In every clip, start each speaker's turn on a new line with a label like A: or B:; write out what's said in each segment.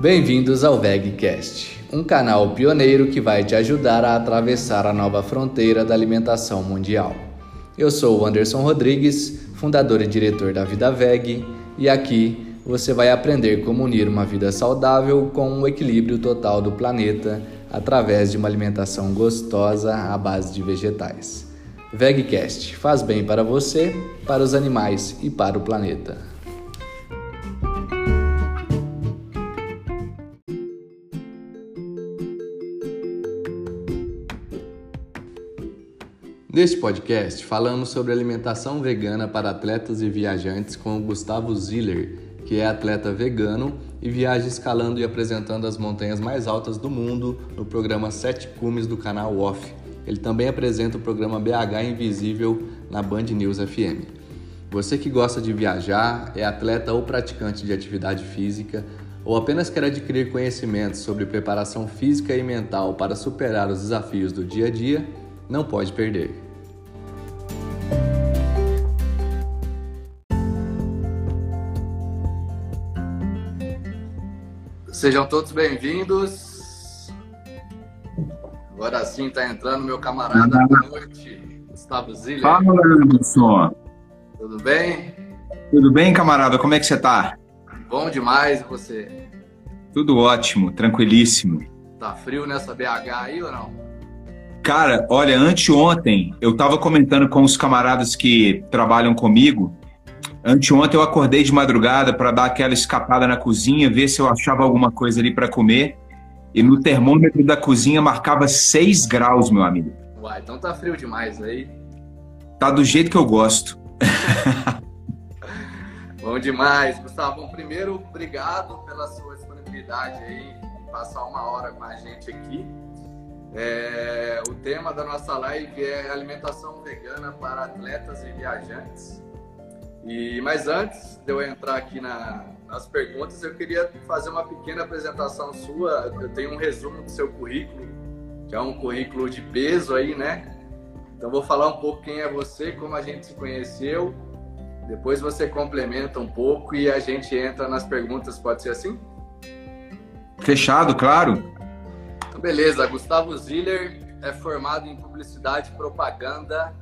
A: Bem-vindos ao VegCast, um canal pioneiro que vai te ajudar a atravessar a nova fronteira da alimentação mundial. Eu sou o Anderson Rodrigues, fundador e diretor da Vida Veg, e aqui você vai aprender como unir uma vida saudável com o equilíbrio total do planeta através de uma alimentação gostosa à base de vegetais. VegCast faz bem para você, para os animais e para o planeta. Neste podcast, falamos sobre alimentação vegana para atletas e viajantes com o Gustavo Ziller, que é atleta vegano e viaja escalando e apresentando as montanhas mais altas do mundo no programa Sete Cumes do canal Off ele também apresenta o programa BH Invisível na Band News FM. Você que gosta de viajar, é atleta ou praticante de atividade física, ou apenas quer adquirir conhecimentos sobre preparação física e mental para superar os desafios do dia a dia, não pode perder. Sejam todos bem-vindos Agora sim está entrando meu camarada da noite, Gustavo Ziller.
B: Fala, Anderson.
A: Tudo bem?
B: Tudo bem, camarada? Como é que você está?
A: Bom demais, você?
B: Tudo ótimo, tranquilíssimo.
A: Tá frio nessa BH aí ou não?
B: Cara, olha, anteontem eu estava comentando com os camaradas que trabalham comigo. Anteontem eu acordei de madrugada para dar aquela escapada na cozinha, ver se eu achava alguma coisa ali para comer. E no termômetro da cozinha marcava 6 graus, meu amigo.
A: Uai, então tá frio demais aí.
B: Tá do jeito que eu gosto.
A: Bom demais. Gustavo, primeiro, obrigado pela sua disponibilidade aí em passar uma hora com a gente aqui. É, o tema da nossa live é alimentação vegana para atletas e viajantes. E mas antes de eu entrar aqui na, nas perguntas, eu queria fazer uma pequena apresentação sua. Eu tenho um resumo do seu currículo, que é um currículo de peso aí, né? Então vou falar um pouco quem é você, como a gente se conheceu. Depois você complementa um pouco e a gente entra nas perguntas, pode ser assim?
B: Fechado, claro.
A: Então, beleza, Gustavo Ziller é formado em publicidade e propaganda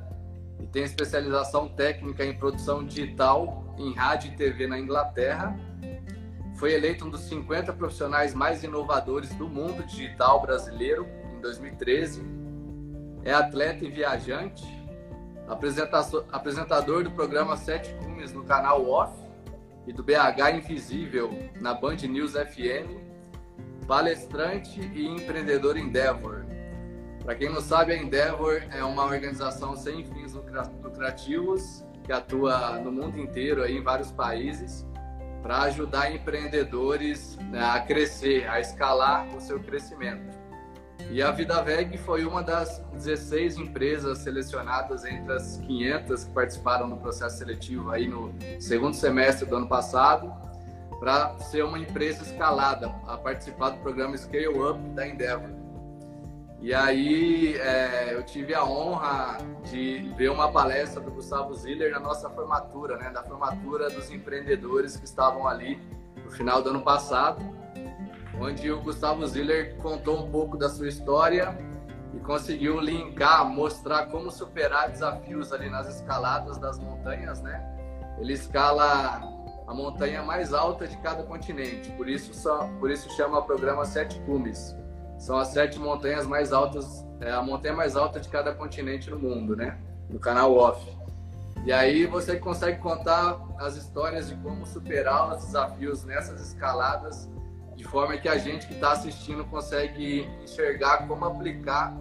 A: e tem especialização técnica em produção digital em rádio e TV na Inglaterra foi eleito um dos 50 profissionais mais inovadores do mundo digital brasileiro em 2013. É atleta e viajante, apresentador do programa Sete Cumes no canal Off e do BH Invisível na Band News FM, palestrante e empreendedor Endeavor. Para quem não sabe, a Endeavor é uma organização sem fins lucrativos que atua no mundo inteiro, aí, em vários países, para ajudar empreendedores né, a crescer, a escalar o seu crescimento. E a Vida Veg foi uma das 16 empresas selecionadas entre as 500 que participaram do processo seletivo aí no segundo semestre do ano passado, para ser uma empresa escalada, a participar do programa Scale Up da Endeavor. E aí é, eu tive a honra de ver uma palestra do Gustavo Ziller na nossa formatura, né, da formatura dos empreendedores que estavam ali no final do ano passado, onde o Gustavo Ziller contou um pouco da sua história e conseguiu linkar, mostrar como superar desafios ali nas escaladas das montanhas, né? Ele escala a montanha mais alta de cada continente, por isso só, por isso chama o programa Sete Cumes são as sete montanhas mais altas, é a montanha mais alta de cada continente no mundo, né? No canal Off. E aí você consegue contar as histórias de como superar os desafios nessas escaladas, de forma que a gente que está assistindo consegue enxergar como aplicar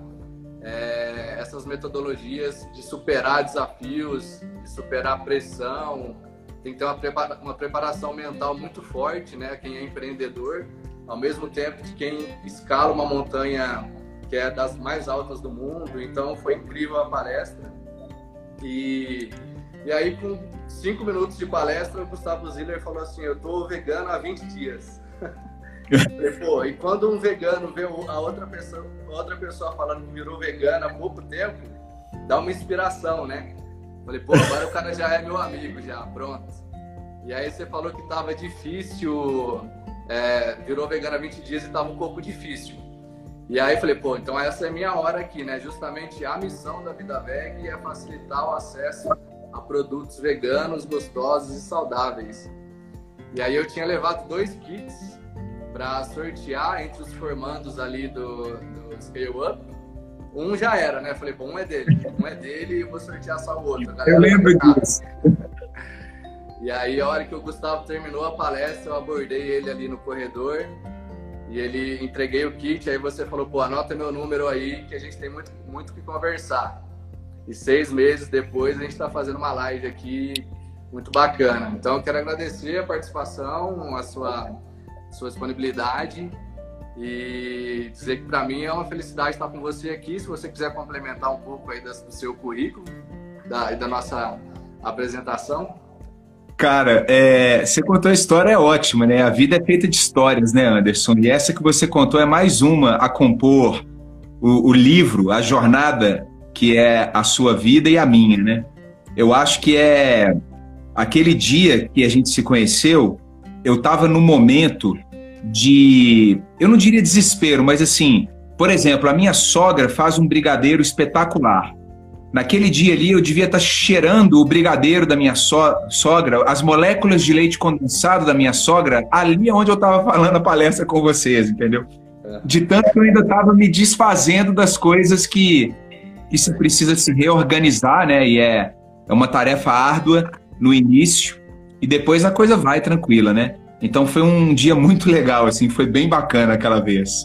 A: é, essas metodologias de superar desafios, de superar pressão. Tem que ter uma, uma preparação mental muito forte, né? Quem é empreendedor ao mesmo tempo de quem escala uma montanha que é das mais altas do mundo. Então foi incrível a palestra. E, e aí, com cinco minutos de palestra, o Gustavo Ziller falou assim: Eu tô vegano há 20 dias. Falei, Pô, e quando um vegano vê a outra pessoa, outra pessoa falando que virou vegano há pouco tempo, dá uma inspiração, né? Falei, pô, agora o cara já é meu amigo, já, pronto. E aí você falou que tava difícil é, virou vegana há 20 dias e estava um pouco difícil. E aí falei, pô, então essa é minha hora aqui, né? Justamente a missão da Vida Veg é facilitar o acesso a produtos veganos, gostosos e saudáveis. E aí eu tinha levado dois kits para sortear entre os formandos ali do, do Scale Up. Um já era, né? Falei, bom, um é dele, um é dele e eu vou sortear só o outro.
B: Eu lembro disso.
A: E aí, a hora que o Gustavo terminou a palestra, eu abordei ele ali no corredor e ele entreguei o kit. Aí você falou, pô, anota meu número aí que a gente tem muito muito que conversar. E seis meses depois a gente está fazendo uma live aqui muito bacana. Então, eu quero agradecer a participação, a sua, sua disponibilidade e dizer que para mim é uma felicidade estar com você aqui. Se você quiser complementar um pouco aí do seu currículo da, da nossa apresentação.
B: Cara, é, você contou a história é ótima, né? A vida é feita de histórias, né, Anderson? E essa que você contou é mais uma a compor o, o livro, a jornada que é a sua vida e a minha, né? Eu acho que é aquele dia que a gente se conheceu, eu estava no momento de, eu não diria desespero, mas assim, por exemplo, a minha sogra faz um brigadeiro espetacular. Naquele dia ali, eu devia estar cheirando o brigadeiro da minha so sogra, as moléculas de leite condensado da minha sogra, ali onde eu estava falando a palestra com vocês, entendeu? É. De tanto que eu ainda estava me desfazendo das coisas que, se precisa se reorganizar, né? E é, é uma tarefa árdua no início, e depois a coisa vai tranquila, né? Então foi um dia muito legal, assim, foi bem bacana aquela vez.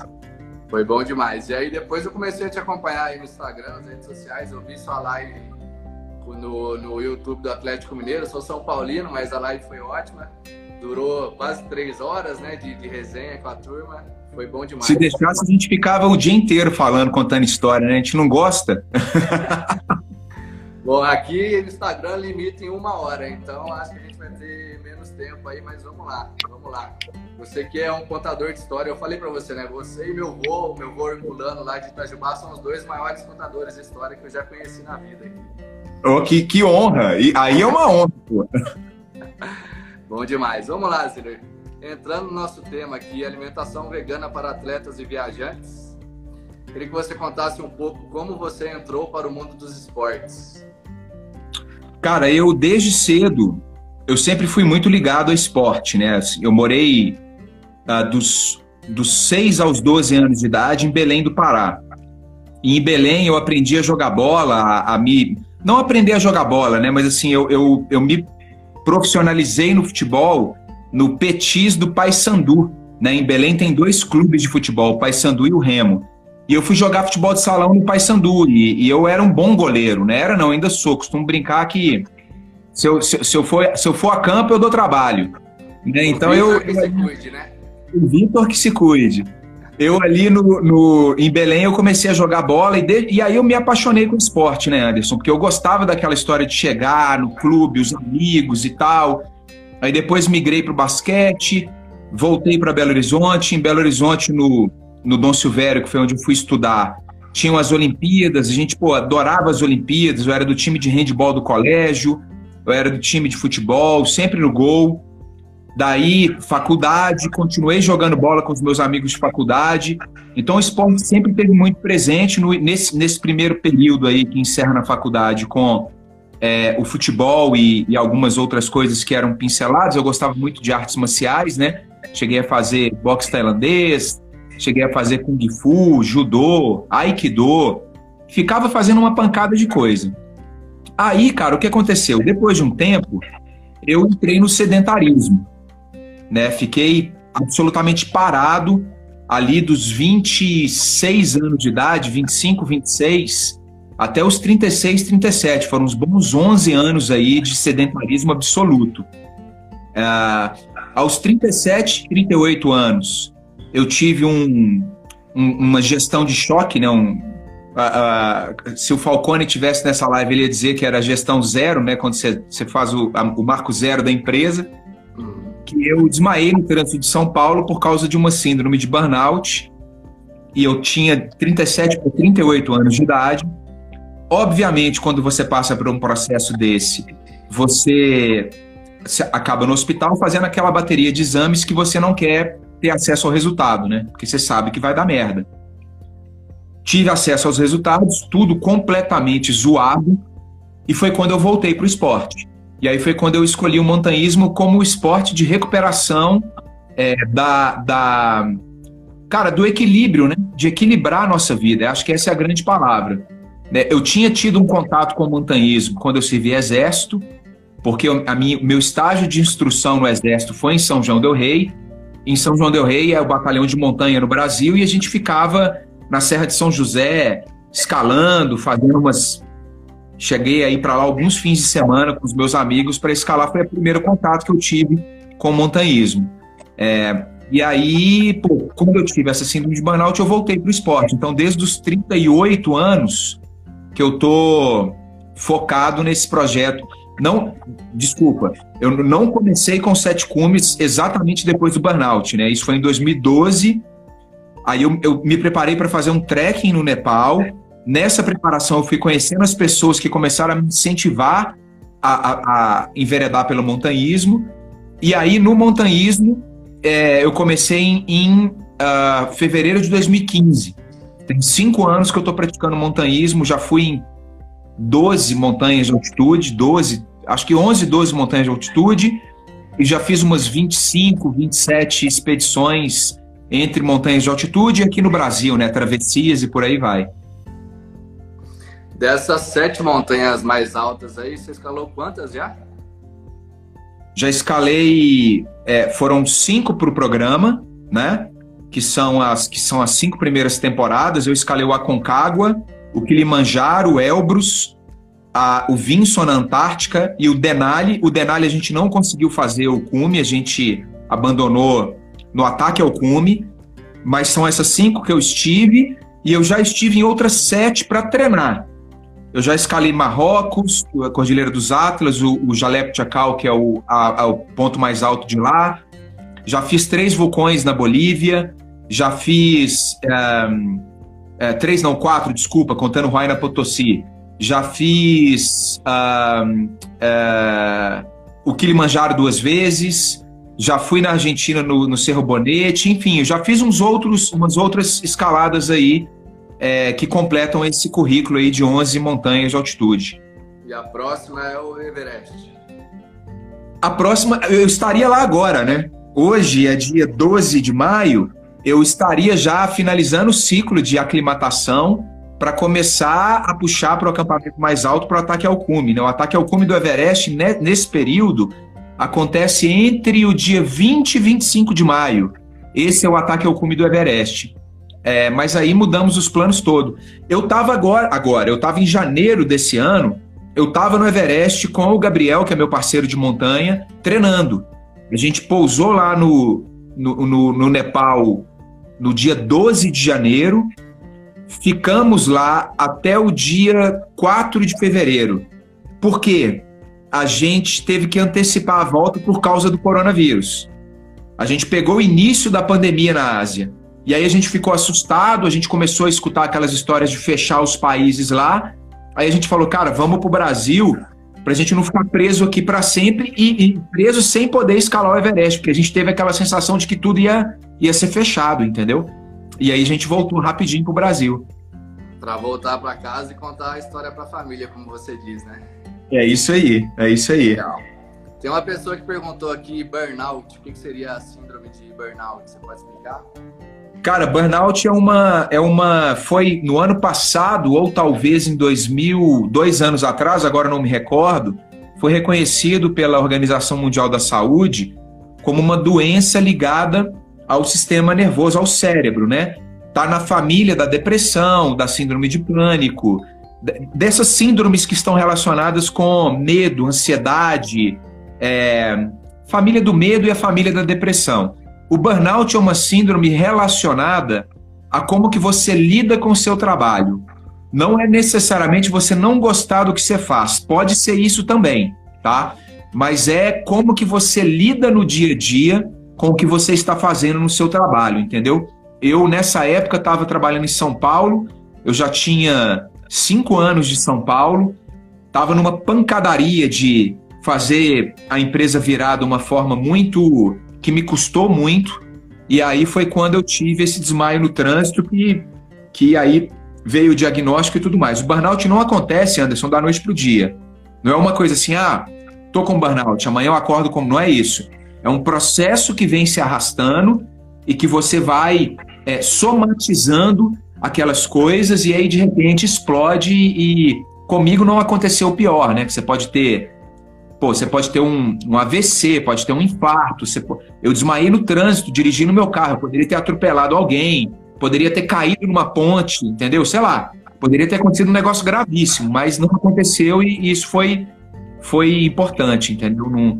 A: Foi bom demais. E aí depois eu comecei a te acompanhar aí no Instagram, nas redes sociais. Eu vi sua live no, no YouTube do Atlético Mineiro. Eu sou São Paulino, mas a live foi ótima. Durou quase três horas, né, de, de resenha com a turma. Foi bom demais.
B: Se deixasse, a gente ficava o dia inteiro falando, contando história, né? A gente não gosta.
A: bom, aqui no Instagram limita em uma hora, então acho que a gente vai ter menos tempo aí, mas vamos lá, vamos lá. Você que é um contador de história, eu falei para você, né? Você e meu avô, meu avô Herculano lá de Itajubá são os dois maiores contadores de história que eu já conheci na vida.
B: Oh, que, que honra! E aí é uma honra, pô.
A: Bom demais. Vamos lá, Ziller. Entrando no nosso tema aqui, alimentação vegana para atletas e viajantes. Queria que você contasse um pouco como você entrou para o mundo dos esportes.
B: Cara, eu desde cedo, eu sempre fui muito ligado ao esporte, né? Eu morei uh, dos, dos 6 aos 12 anos de idade em Belém do Pará. E em Belém eu aprendi a jogar bola, a, a me. Não aprender a jogar bola, né? Mas assim, eu, eu, eu me profissionalizei no futebol no Petis do Paysandu. Né? Em Belém tem dois clubes de futebol, o Paysandu e o Remo. E eu fui jogar futebol de salão no Paysandu. E, e eu era um bom goleiro, né? Era não, ainda sou. Costumo brincar que se eu, se, se eu, for, se eu for a campo, eu dou trabalho. Né? Então eu. Que se cuide, né? O Vitor que se cuide. Eu ali no, no, em Belém eu comecei a jogar bola e, de, e aí eu me apaixonei com o esporte, né, Anderson? Porque eu gostava daquela história de chegar no clube, os amigos e tal. Aí depois migrei para o basquete, voltei para Belo Horizonte. Em Belo Horizonte, no, no Dom Silvério, que foi onde eu fui estudar, tinham as Olimpíadas. A gente, pô, adorava as Olimpíadas. Eu era do time de handball do colégio, eu era do time de futebol, sempre no gol. Daí, faculdade, continuei jogando bola com os meus amigos de faculdade. Então, o esporte sempre teve muito presente no, nesse, nesse primeiro período aí que encerra na faculdade com é, o futebol e, e, algumas outras coisas que eram pinceladas. Eu gostava muito de artes marciais, né? Cheguei a fazer boxe tailandês, cheguei a fazer kung fu, judô, aikido. Ficava fazendo uma pancada de coisa. Aí, cara, o que aconteceu? Depois de um tempo, eu entrei no sedentarismo, né? Fiquei absolutamente parado ali dos 26 anos de idade, 25, 26, até os 36, 37. Foram uns bons 11 anos aí de sedentarismo absoluto. Uh, aos 37, 38 anos, eu tive um, um, uma gestão de choque, né? Um, se o Falcone tivesse nessa live, ele ia dizer que era gestão zero, né? Quando você, faz o, a, o marco zero da empresa. Que eu desmaiei no trânsito de São Paulo por causa de uma síndrome de burnout. E eu tinha 37 para 38 anos de idade. Obviamente, quando você passa por um processo desse, você acaba no hospital fazendo aquela bateria de exames que você não quer ter acesso ao resultado, né? Porque você sabe que vai dar merda. Tive acesso aos resultados, tudo completamente zoado, e foi quando eu voltei para o esporte. E aí foi quando eu escolhi o montanhismo como esporte de recuperação é, da, da. Cara, do equilíbrio, né? De equilibrar a nossa vida. Acho que essa é a grande palavra. Né? Eu tinha tido um contato com o montanhismo quando eu servi exército, porque a meu estágio de instrução no exército foi em São João del Rei. Em São João del Rei é o batalhão de montanha no Brasil e a gente ficava na Serra de São José escalando, fazendo umas Cheguei aí para lá alguns fins de semana com os meus amigos para escalar. Foi o primeiro contato que eu tive com o montanhismo. É, e aí, pô, quando eu tive essa síndrome de burnout, eu voltei para o esporte. Então, desde os 38 anos que eu tô focado nesse projeto. Não, desculpa, eu não comecei com sete cumes exatamente depois do burnout, né? Isso foi em 2012. Aí eu, eu me preparei para fazer um trekking no Nepal Nessa preparação, eu fui conhecendo as pessoas que começaram a me incentivar a, a, a enveredar pelo montanhismo. E aí, no montanhismo, é, eu comecei em, em uh, fevereiro de 2015. Tem cinco anos que eu estou praticando montanhismo, já fui em 12 montanhas de altitude, 12, acho que 11, 12 montanhas de altitude, e já fiz umas 25, 27 expedições entre montanhas de altitude e aqui no Brasil, né? Travessias e por aí vai.
A: Dessas sete montanhas mais altas aí, você escalou quantas já?
B: Já escalei, é, foram cinco para o programa, né? Que são, as, que são as cinco primeiras temporadas. Eu escalei o Aconcagua, o Kilimanjaro, o Elbrus, a, o Vinson na Antártica e o Denali. O Denali a gente não conseguiu fazer o cume, a gente abandonou no ataque ao cume, mas são essas cinco que eu estive e eu já estive em outras sete para treinar. Eu já escalei Marrocos, a Cordilheira dos Atlas, o, o Jalep Chacal, que é o, a, a, o ponto mais alto de lá. Já fiz três vulcões na Bolívia. Já fiz. É, três, não, quatro, desculpa, contando Huayna Potosí. Já fiz um, é, o Kilimanjaro duas vezes. Já fui na Argentina no, no Cerro Bonete. Enfim, eu já fiz uns outros, umas outras escaladas aí é, que completam esse currículo aí de 11 montanhas de altitude.
A: E a próxima é o Everest.
B: A próxima, eu estaria lá agora, né? Hoje é dia 12 de maio, eu estaria já finalizando o ciclo de aclimatação para começar a puxar para o acampamento mais alto para o ataque ao cume. Né? O ataque ao cume do Everest, né, nesse período, acontece entre o dia 20 e 25 de maio. Esse é o ataque ao cume do Everest. É, mas aí mudamos os planos todo. Eu estava agora, agora, eu estava em janeiro desse ano, eu estava no Everest com o Gabriel, que é meu parceiro de montanha, treinando. A gente pousou lá no, no, no, no Nepal no dia 12 de janeiro, ficamos lá até o dia 4 de fevereiro. Por quê? A gente teve que antecipar a volta por causa do coronavírus. A gente pegou o início da pandemia na Ásia. E aí a gente ficou assustado, a gente começou a escutar aquelas histórias de fechar os países lá. Aí a gente falou, cara, vamos para o Brasil para a gente não ficar preso aqui para sempre e, e, preso sem poder escalar o Everest, porque a gente teve aquela sensação de que tudo ia, ia ser fechado, entendeu? E aí a gente voltou rapidinho para o Brasil.
A: Para voltar para casa e contar a história para a família, como você diz, né?
B: É isso aí, é isso aí.
A: Legal. Tem uma pessoa que perguntou aqui burnout, o que seria a síndrome de burnout? Você pode explicar?
B: Cara, burnout é uma, é uma. Foi no ano passado, ou talvez em 2000, dois anos atrás, agora não me recordo, foi reconhecido pela Organização Mundial da Saúde como uma doença ligada ao sistema nervoso, ao cérebro, né? Tá na família da depressão, da síndrome de pânico, dessas síndromes que estão relacionadas com medo, ansiedade, é, família do medo e a família da depressão. O burnout é uma síndrome relacionada a como que você lida com o seu trabalho. Não é necessariamente você não gostar do que você faz, pode ser isso também, tá? Mas é como que você lida no dia a dia com o que você está fazendo no seu trabalho, entendeu? Eu, nessa época, estava trabalhando em São Paulo, eu já tinha cinco anos de São Paulo, estava numa pancadaria de fazer a empresa virar de uma forma muito que me custou muito. E aí foi quando eu tive esse desmaio no trânsito que, que aí veio o diagnóstico e tudo mais. O burnout não acontece, Anderson, da noite para o dia. Não é uma coisa assim, ah, tô com burnout, amanhã eu acordo como. Não é isso. É um processo que vem se arrastando e que você vai é, somatizando aquelas coisas e aí de repente explode e comigo não aconteceu o pior, né? Que você pode ter, pô, você pode ter um, um AVC, pode ter um infarto. Você, eu desmaiei no trânsito dirigindo meu carro, poderia ter atropelado alguém, poderia ter caído numa ponte, entendeu? Sei lá, poderia ter acontecido um negócio gravíssimo, mas não aconteceu e, e isso foi foi importante, entendeu? Num,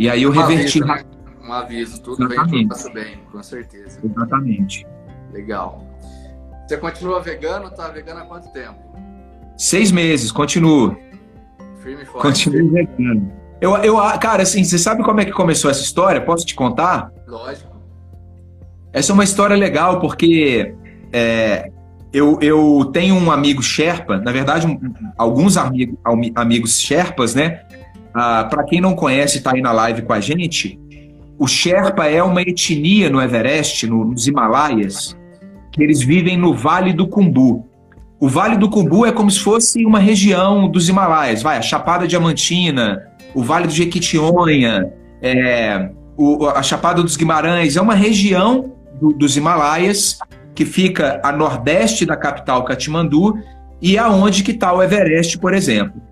B: e aí eu um reverti.
A: Aviso, né? Um aviso, tudo Exatamente. bem, tudo passa bem, com certeza.
B: Exatamente.
A: Legal. Você continua vegano? Tá vegano há quanto tempo?
B: Seis meses, continuo.
A: Firme e forte.
B: Continuo vegano. Eu, eu, cara, assim, você sabe como é que começou essa história? Posso te contar?
A: Lógico.
B: Essa é uma história legal porque é, eu, eu tenho um amigo Sherpa, na verdade, um, alguns amigo, amigos Sherpas, né? Ah, Para quem não conhece, está aí na live com a gente. O Sherpa é uma etnia no Everest, no, nos Himalaias, que eles vivem no Vale do Kumbu. O Vale do Kumbu é como se fosse uma região dos Himalaias, vai, a Chapada Diamantina, o Vale do Jequitinhonha, é, o, a Chapada dos Guimarães, é uma região do, dos Himalaias que fica a nordeste da capital Katmandu e aonde que está o Everest, por exemplo.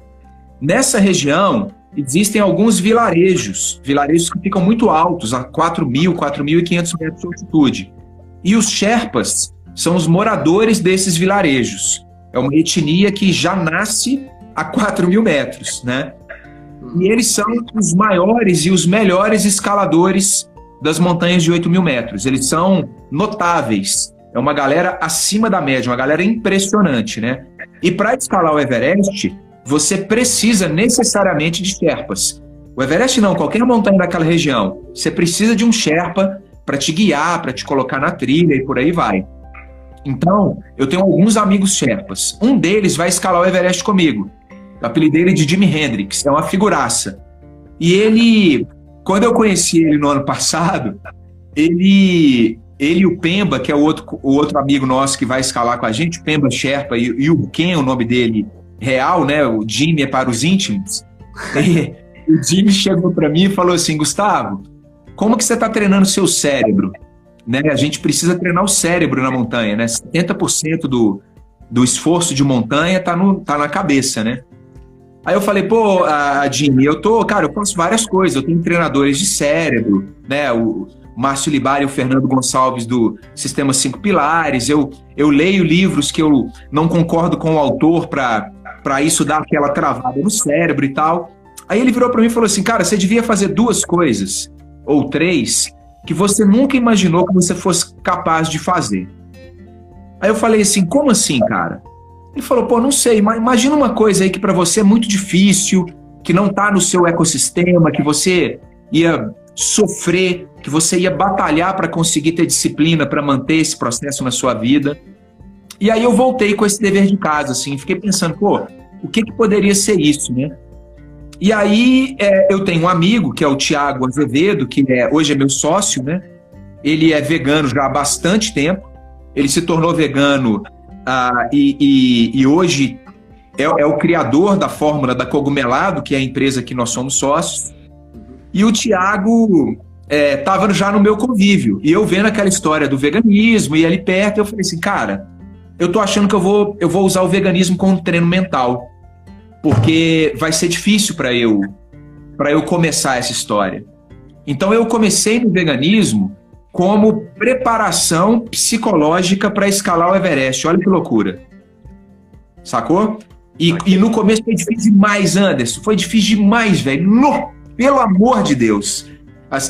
B: Nessa região existem alguns vilarejos, vilarejos que ficam muito altos, a 4.000, 4.500 metros de altitude. E os Sherpas são os moradores desses vilarejos. É uma etnia que já nasce a 4 mil metros, né? E eles são os maiores e os melhores escaladores das montanhas de 8 mil metros. Eles são notáveis. É uma galera acima da média, uma galera impressionante, né? E para escalar o Everest, você precisa necessariamente de Sherpas. O Everest não, qualquer montanha daquela região. Você precisa de um Sherpa para te guiar, para te colocar na trilha e por aí vai. Então, eu tenho alguns amigos Sherpas. Um deles vai escalar o Everest comigo. O apelido dele é de Jimi Hendrix, é uma figuraça. E ele, quando eu conheci ele no ano passado, ele ele e o Pemba, que é o outro, o outro amigo nosso que vai escalar com a gente, Pemba Sherpa, e, e o Ken, o nome dele real, né? O Jimmy é para os íntimos. E, o Jimmy chegou para mim e falou assim: Gustavo, como que você está treinando seu cérebro? Né? A gente precisa treinar o cérebro na montanha, né? 70% do, do esforço de montanha está tá na cabeça, né? Aí eu falei, pô, a Jimmy, eu tô, cara, eu faço várias coisas, eu tenho treinadores de cérebro, né? O, Márcio Libari e o Fernando Gonçalves do Sistema Cinco Pilares. Eu, eu leio livros que eu não concordo com o autor para isso dar aquela travada no cérebro e tal. Aí ele virou para mim e falou assim: Cara, você devia fazer duas coisas, ou três, que você nunca imaginou que você fosse capaz de fazer. Aí eu falei assim: Como assim, cara? Ele falou: Pô, não sei, imagina uma coisa aí que para você é muito difícil, que não está no seu ecossistema, que você ia sofrer, que você ia batalhar para conseguir ter disciplina para manter esse processo na sua vida. E aí eu voltei com esse dever de casa, assim, fiquei pensando, pô, o que, que poderia ser isso, né? E aí é, eu tenho um amigo, que é o Tiago Azevedo, que é, hoje é meu sócio, né? Ele é vegano já há bastante tempo. Ele se tornou vegano ah, e, e, e, hoje é, é o criador da fórmula da Cogumelado, que é a empresa que nós somos sócios. E o Tiago estava é, já no meu convívio. E eu vendo aquela história do veganismo e ali perto, eu falei assim, cara, eu tô achando que eu vou, eu vou usar o veganismo como treino mental. Porque vai ser difícil para eu para eu começar essa história. Então eu comecei no veganismo como preparação psicológica para escalar o Everest. Olha que loucura. Sacou? E, e, no começo foi difícil demais, Anderson. Foi difícil demais, velho. Pelo amor de Deus.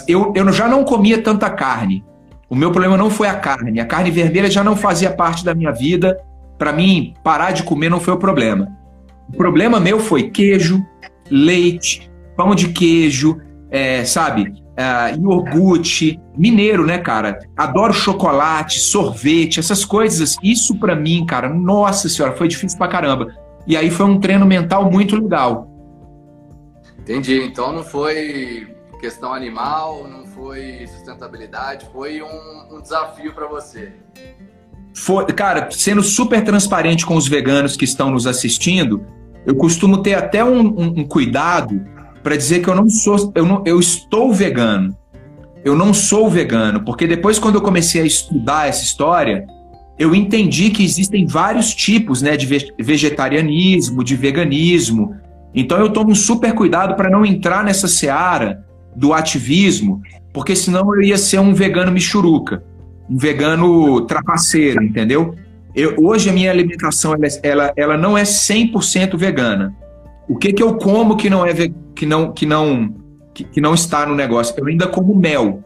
B: Eu, eu já não comia tanta carne. O meu problema não foi a carne. A carne vermelha já não fazia parte da minha vida. Para mim, parar de comer não foi o problema. O problema meu foi queijo, leite, pão de queijo, é, sabe? É, iogurte, mineiro, né, cara? Adoro chocolate, sorvete, essas coisas. Isso para mim, cara, nossa senhora, foi difícil pra caramba. E aí foi um treino mental muito legal.
A: Entendi. Então não foi questão animal, não foi sustentabilidade, foi um, um desafio para você?
B: Foi, cara, sendo super transparente com os veganos que estão nos assistindo, eu costumo ter até um, um, um cuidado para dizer que eu não sou, eu, não, eu estou vegano. Eu não sou vegano, porque depois, quando eu comecei a estudar essa história, eu entendi que existem vários tipos né, de vegetarianismo, de veganismo. Então eu tomo um super cuidado para não entrar nessa seara do ativismo, porque senão eu ia ser um vegano michuruca, um vegano trapaceiro, entendeu? Eu, hoje a minha alimentação ela, ela, ela não é 100% vegana. O que, que eu como que não é que não que não que, que não está no negócio? Eu ainda como mel.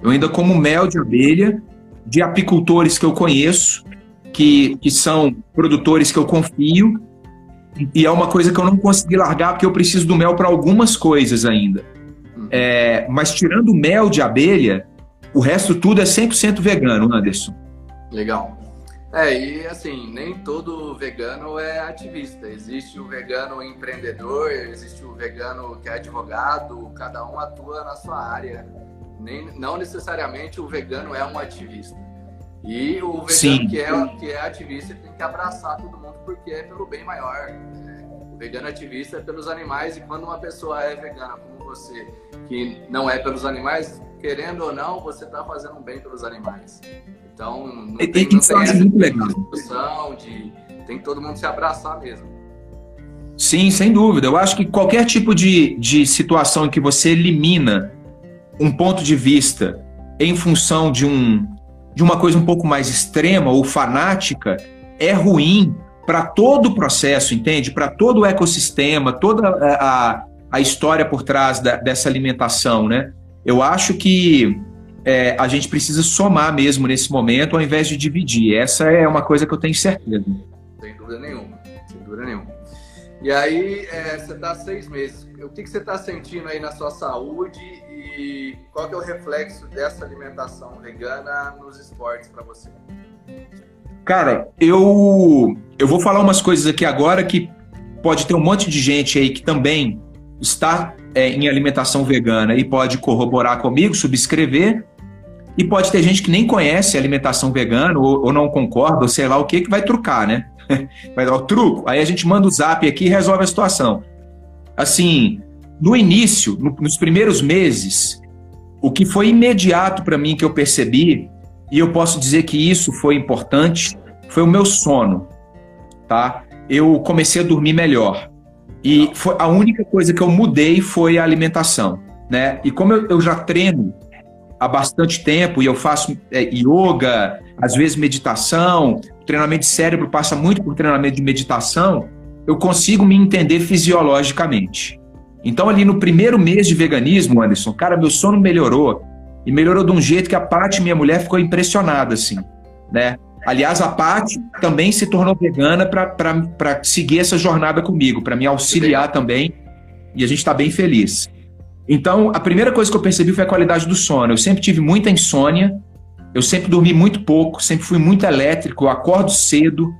B: Eu ainda como mel de abelha de apicultores que eu conheço, que, que são produtores que eu confio, e é uma coisa que eu não consegui largar porque eu preciso do mel para algumas coisas ainda. É, mas tirando o mel de abelha, o resto tudo é 100% vegano, Anderson.
A: Legal. É, e assim, nem todo vegano é ativista. Existe o vegano empreendedor, existe o vegano que é advogado, cada um atua na sua área nem, não necessariamente o vegano é um ativista. E o vegano que é, que é ativista tem que abraçar todo mundo porque é pelo bem maior. Né? O vegano ativista é pelos animais e quando uma pessoa é vegana como você, que não é pelos animais, querendo ou não, você está fazendo um bem pelos animais. Então, não tem, tem, não tem essa discussão de tem que todo mundo se abraçar mesmo.
B: Sim, sem dúvida. Eu acho que qualquer tipo de, de situação em que você elimina um ponto de vista em função de, um, de uma coisa um pouco mais extrema ou fanática é ruim para todo o processo, entende? Para todo o ecossistema, toda a, a história por trás da, dessa alimentação, né? Eu acho que é, a gente precisa somar mesmo nesse momento, ao invés de dividir. Essa é uma coisa que eu tenho certeza.
A: Sem dúvida nenhuma, sem dúvida nenhuma. E aí, é, você está seis meses. O que, que você está sentindo aí na sua saúde e qual que é o reflexo dessa alimentação vegana nos esportes para você?
B: Cara, eu eu vou falar umas coisas aqui agora que pode ter um monte de gente aí que também está é, em alimentação vegana e pode corroborar comigo, subscrever. E pode ter gente que nem conhece alimentação vegana ou, ou não concorda, ou sei lá o que, que vai trucar, né? vai dar o truco. Aí a gente manda o zap aqui e resolve a situação. Assim, no início, no, nos primeiros meses, o que foi imediato para mim que eu percebi, e eu posso dizer que isso foi importante, foi o meu sono, tá? Eu comecei a dormir melhor. E foi a única coisa que eu mudei foi a alimentação, né? E como eu, eu já treino há bastante tempo e eu faço é, yoga, às vezes meditação, treinamento de cérebro passa muito por treinamento de meditação, eu consigo me entender fisiologicamente. Então, ali no primeiro mês de veganismo, Anderson, cara, meu sono melhorou. E melhorou de um jeito que a Paty, minha mulher, ficou impressionada, assim, né? Aliás, a Paty também se tornou vegana para seguir essa jornada comigo, para me auxiliar também. E a gente está bem feliz. Então, a primeira coisa que eu percebi foi a qualidade do sono. Eu sempre tive muita insônia, eu sempre dormi muito pouco, sempre fui muito elétrico, eu acordo cedo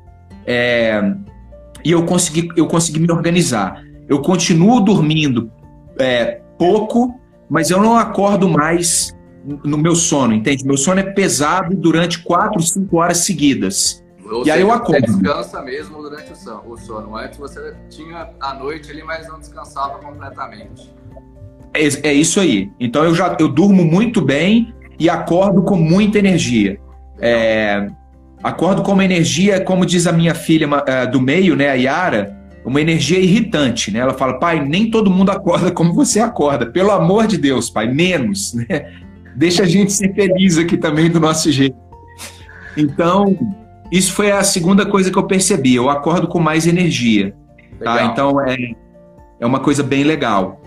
B: é, e eu consegui, eu consegui me organizar eu continuo dormindo é, pouco, mas eu não acordo mais no meu sono, entende? Meu sono é pesado durante quatro, cinco horas seguidas.
A: Ou e seja, aí eu acordo. Você descansa mesmo durante o sono. Antes você tinha a noite ali, mas não descansava completamente.
B: É, é isso aí. Então eu já eu durmo muito bem e acordo com muita energia. É, acordo com uma energia, como diz a minha filha uh, do meio, né, a Yara, uma energia irritante, né? Ela fala, pai, nem todo mundo acorda como você acorda. Pelo amor de Deus, pai, menos, né? Deixa a gente ser feliz aqui também do nosso jeito. Então, isso foi a segunda coisa que eu percebi. Eu acordo com mais energia. Tá? Então, é, é uma coisa bem legal.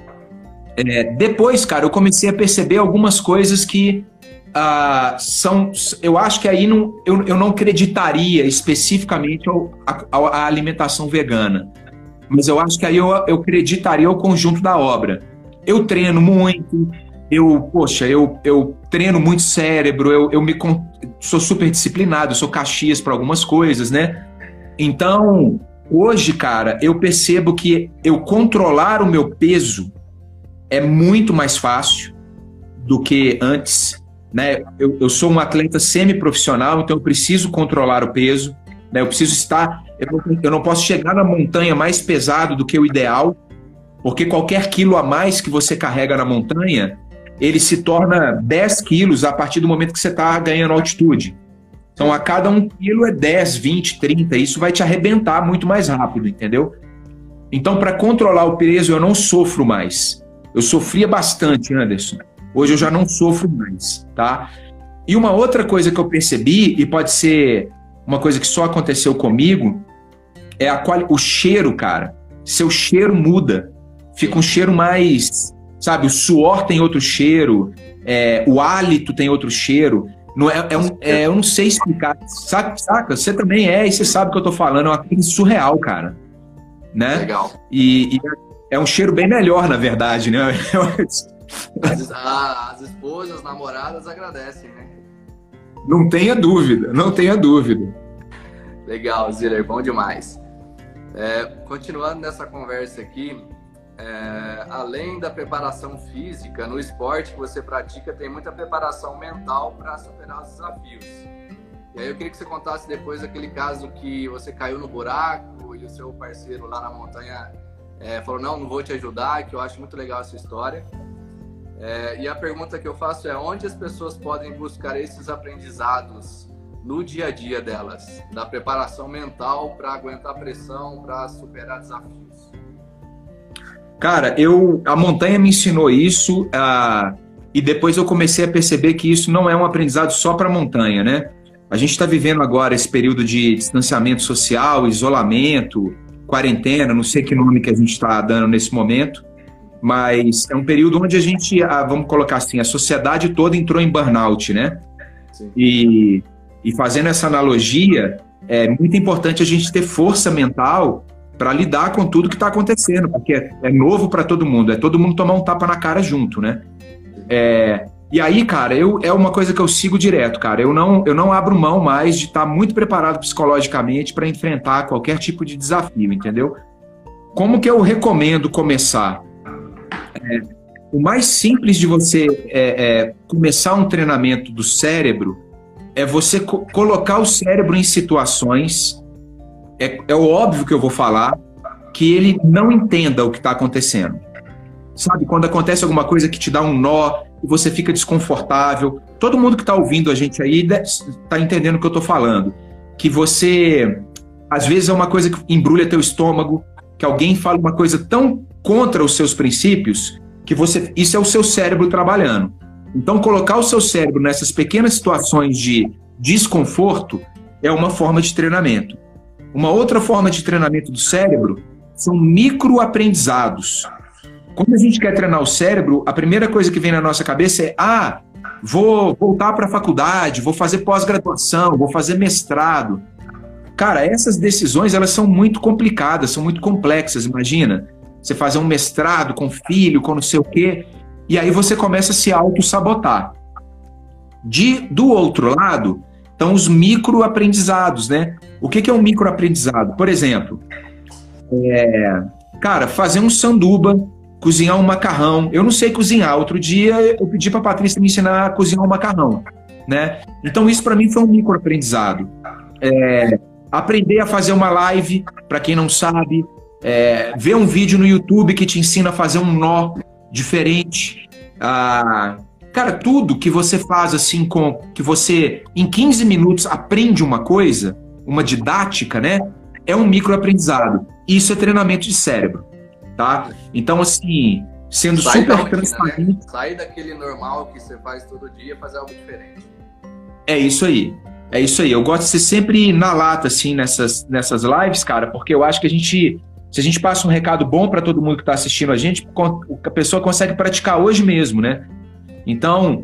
B: É, depois, cara, eu comecei a perceber algumas coisas que uh, são. Eu acho que aí não, eu, eu não acreditaria especificamente a alimentação vegana mas eu acho que aí eu, eu acreditaria o conjunto da obra. Eu treino muito, eu, poxa, eu, eu treino muito cérebro, eu, eu me sou super disciplinado, sou caxias para algumas coisas, né? Então, hoje, cara, eu percebo que eu controlar o meu peso é muito mais fácil do que antes. Né? Eu, eu sou um atleta semi-profissional, então eu preciso controlar o peso. Né? Eu preciso estar. Eu, eu não posso chegar na montanha mais pesado do que o ideal, porque qualquer quilo a mais que você carrega na montanha, ele se torna 10 quilos a partir do momento que você está ganhando altitude. Então, a cada um quilo é 10, 20, 30. Isso vai te arrebentar muito mais rápido, entendeu? Então, para controlar o peso, eu não sofro mais. Eu sofria bastante, Anderson. Hoje eu já não sofro mais, tá? E uma outra coisa que eu percebi, e pode ser uma coisa que só aconteceu comigo, é a quali... o cheiro, cara. Seu cheiro muda. Fica um cheiro mais. Sabe, o suor tem outro cheiro, é, o hálito tem outro cheiro. Não é, é, um, é, eu não sei explicar. Saca, saca? Você também é, e você sabe o que eu tô falando. É uma coisa surreal, cara. Né?
A: Legal.
B: E, e, é um cheiro bem melhor, na verdade, né?
A: As, as esposas, namoradas agradecem, né?
B: Não tenha dúvida, não tenha dúvida.
A: Legal, Ziller, bom demais. É, continuando nessa conversa aqui, é, além da preparação física, no esporte que você pratica, tem muita preparação mental para superar os desafios. E aí eu queria que você contasse depois aquele caso que você caiu no buraco e o seu parceiro lá na montanha é, falou, não, não vou te ajudar, que eu acho muito legal essa história. É, e a pergunta que eu faço é onde as pessoas podem buscar esses aprendizados no dia a dia delas, da preparação mental para aguentar pressão, para superar desafios?
B: Cara, eu a montanha me ensinou isso uh, e depois eu comecei a perceber que isso não é um aprendizado só para montanha, né? A gente está vivendo agora esse período de distanciamento social, isolamento, quarentena, não sei que nome que a gente está dando nesse momento, mas é um período onde a gente, ah, vamos colocar assim, a sociedade toda entrou em burnout, né? E, e fazendo essa analogia, é muito importante a gente ter força mental para lidar com tudo que está acontecendo, porque é, novo para todo mundo, é todo mundo tomar um tapa na cara junto, né? É, e aí, cara, eu, é uma coisa que eu sigo direto, cara. Eu não, eu não abro mão mais de estar tá muito preparado psicologicamente para enfrentar qualquer tipo de desafio, entendeu? Como que eu recomendo começar? É, o mais simples de você é, é, começar um treinamento do cérebro é você co colocar o cérebro em situações é, é óbvio que eu vou falar, que ele não entenda o que está acontecendo. Sabe, quando acontece alguma coisa que te dá um nó, e você fica desconfortável. Todo mundo que está ouvindo a gente aí está entendendo o que eu estou falando. Que você, às vezes, é uma coisa que embrulha teu estômago, que alguém fala uma coisa tão contra os seus princípios, que você. Isso é o seu cérebro trabalhando. Então, colocar o seu cérebro nessas pequenas situações de desconforto é uma forma de treinamento. Uma outra forma de treinamento do cérebro são microaprendizados. Quando a gente quer treinar o cérebro, a primeira coisa que vem na nossa cabeça é: ah, vou voltar para a faculdade, vou fazer pós-graduação, vou fazer mestrado. Cara, essas decisões elas são muito complicadas, são muito complexas. Imagina, você fazer um mestrado com filho, com não sei o quê, e aí você começa a se auto-sabotar. De, do outro lado, estão os microaprendizados, né? O que, que é um microaprendizado? Por exemplo, é, cara, fazer um sanduba, cozinhar um macarrão. Eu não sei cozinhar. Outro dia eu pedi para a Patrícia me ensinar a cozinhar um macarrão, né? Então isso para mim foi um microaprendizado. É, aprender a fazer uma live, para quem não sabe, é, ver um vídeo no YouTube que te ensina a fazer um nó diferente. Ah, Cara, tudo que você faz assim com que você em 15 minutos aprende uma coisa, uma didática, né? É um microaprendizado. Isso é treinamento de cérebro, tá? Então assim, sendo Sai super rotina, transparente, né?
A: sair daquele normal que você faz todo dia, fazer algo diferente.
B: É isso aí. É isso aí. Eu gosto de ser sempre na lata assim nessas nessas lives, cara, porque eu acho que a gente se a gente passa um recado bom para todo mundo que está assistindo a gente, a pessoa consegue praticar hoje mesmo, né? Então,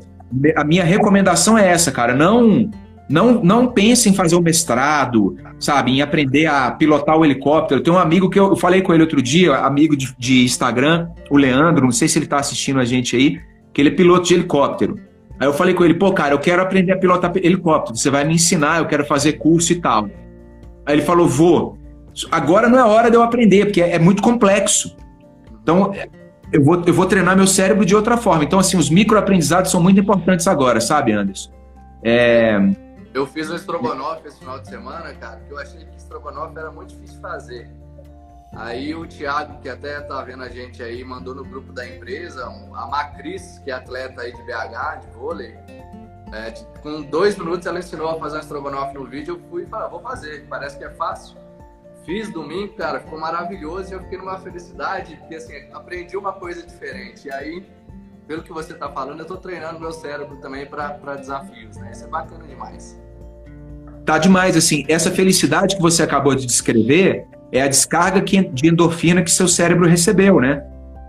B: a minha recomendação é essa, cara. Não não, não pense em fazer o um mestrado, sabe? Em aprender a pilotar o helicóptero. Eu tenho um amigo que eu, falei com ele outro dia, amigo de, de Instagram, o Leandro, não sei se ele está assistindo a gente aí, que ele é piloto de helicóptero. Aí eu falei com ele, pô, cara, eu quero aprender a pilotar helicóptero. Você vai me ensinar, eu quero fazer curso e tal. Aí ele falou, vou. Agora não é hora de eu aprender, porque é, é muito complexo. Então, eu vou, eu vou treinar meu cérebro de outra forma. Então, assim, os microaprendizados são muito importantes agora, sabe, Anderson?
A: É... Eu fiz um estrogonofe esse final de semana, cara, que eu achei que estrogonofe era muito difícil de fazer. Aí o Thiago, que até tá vendo a gente aí, mandou no grupo da empresa, a Macris, que é atleta aí de BH, de vôlei, é, com dois minutos ela ensinou a fazer um estrogonofe no vídeo, eu fui e falei, ah, vou fazer, parece que é fácil. Fiz domingo, cara, ficou maravilhoso e eu fiquei numa felicidade, porque assim, aprendi uma coisa diferente. E aí, pelo que você tá falando, eu tô treinando meu cérebro também para desafios, né? Isso é bacana demais.
B: Tá demais, assim, essa felicidade que você acabou de descrever é a descarga de endorfina que seu cérebro recebeu, né?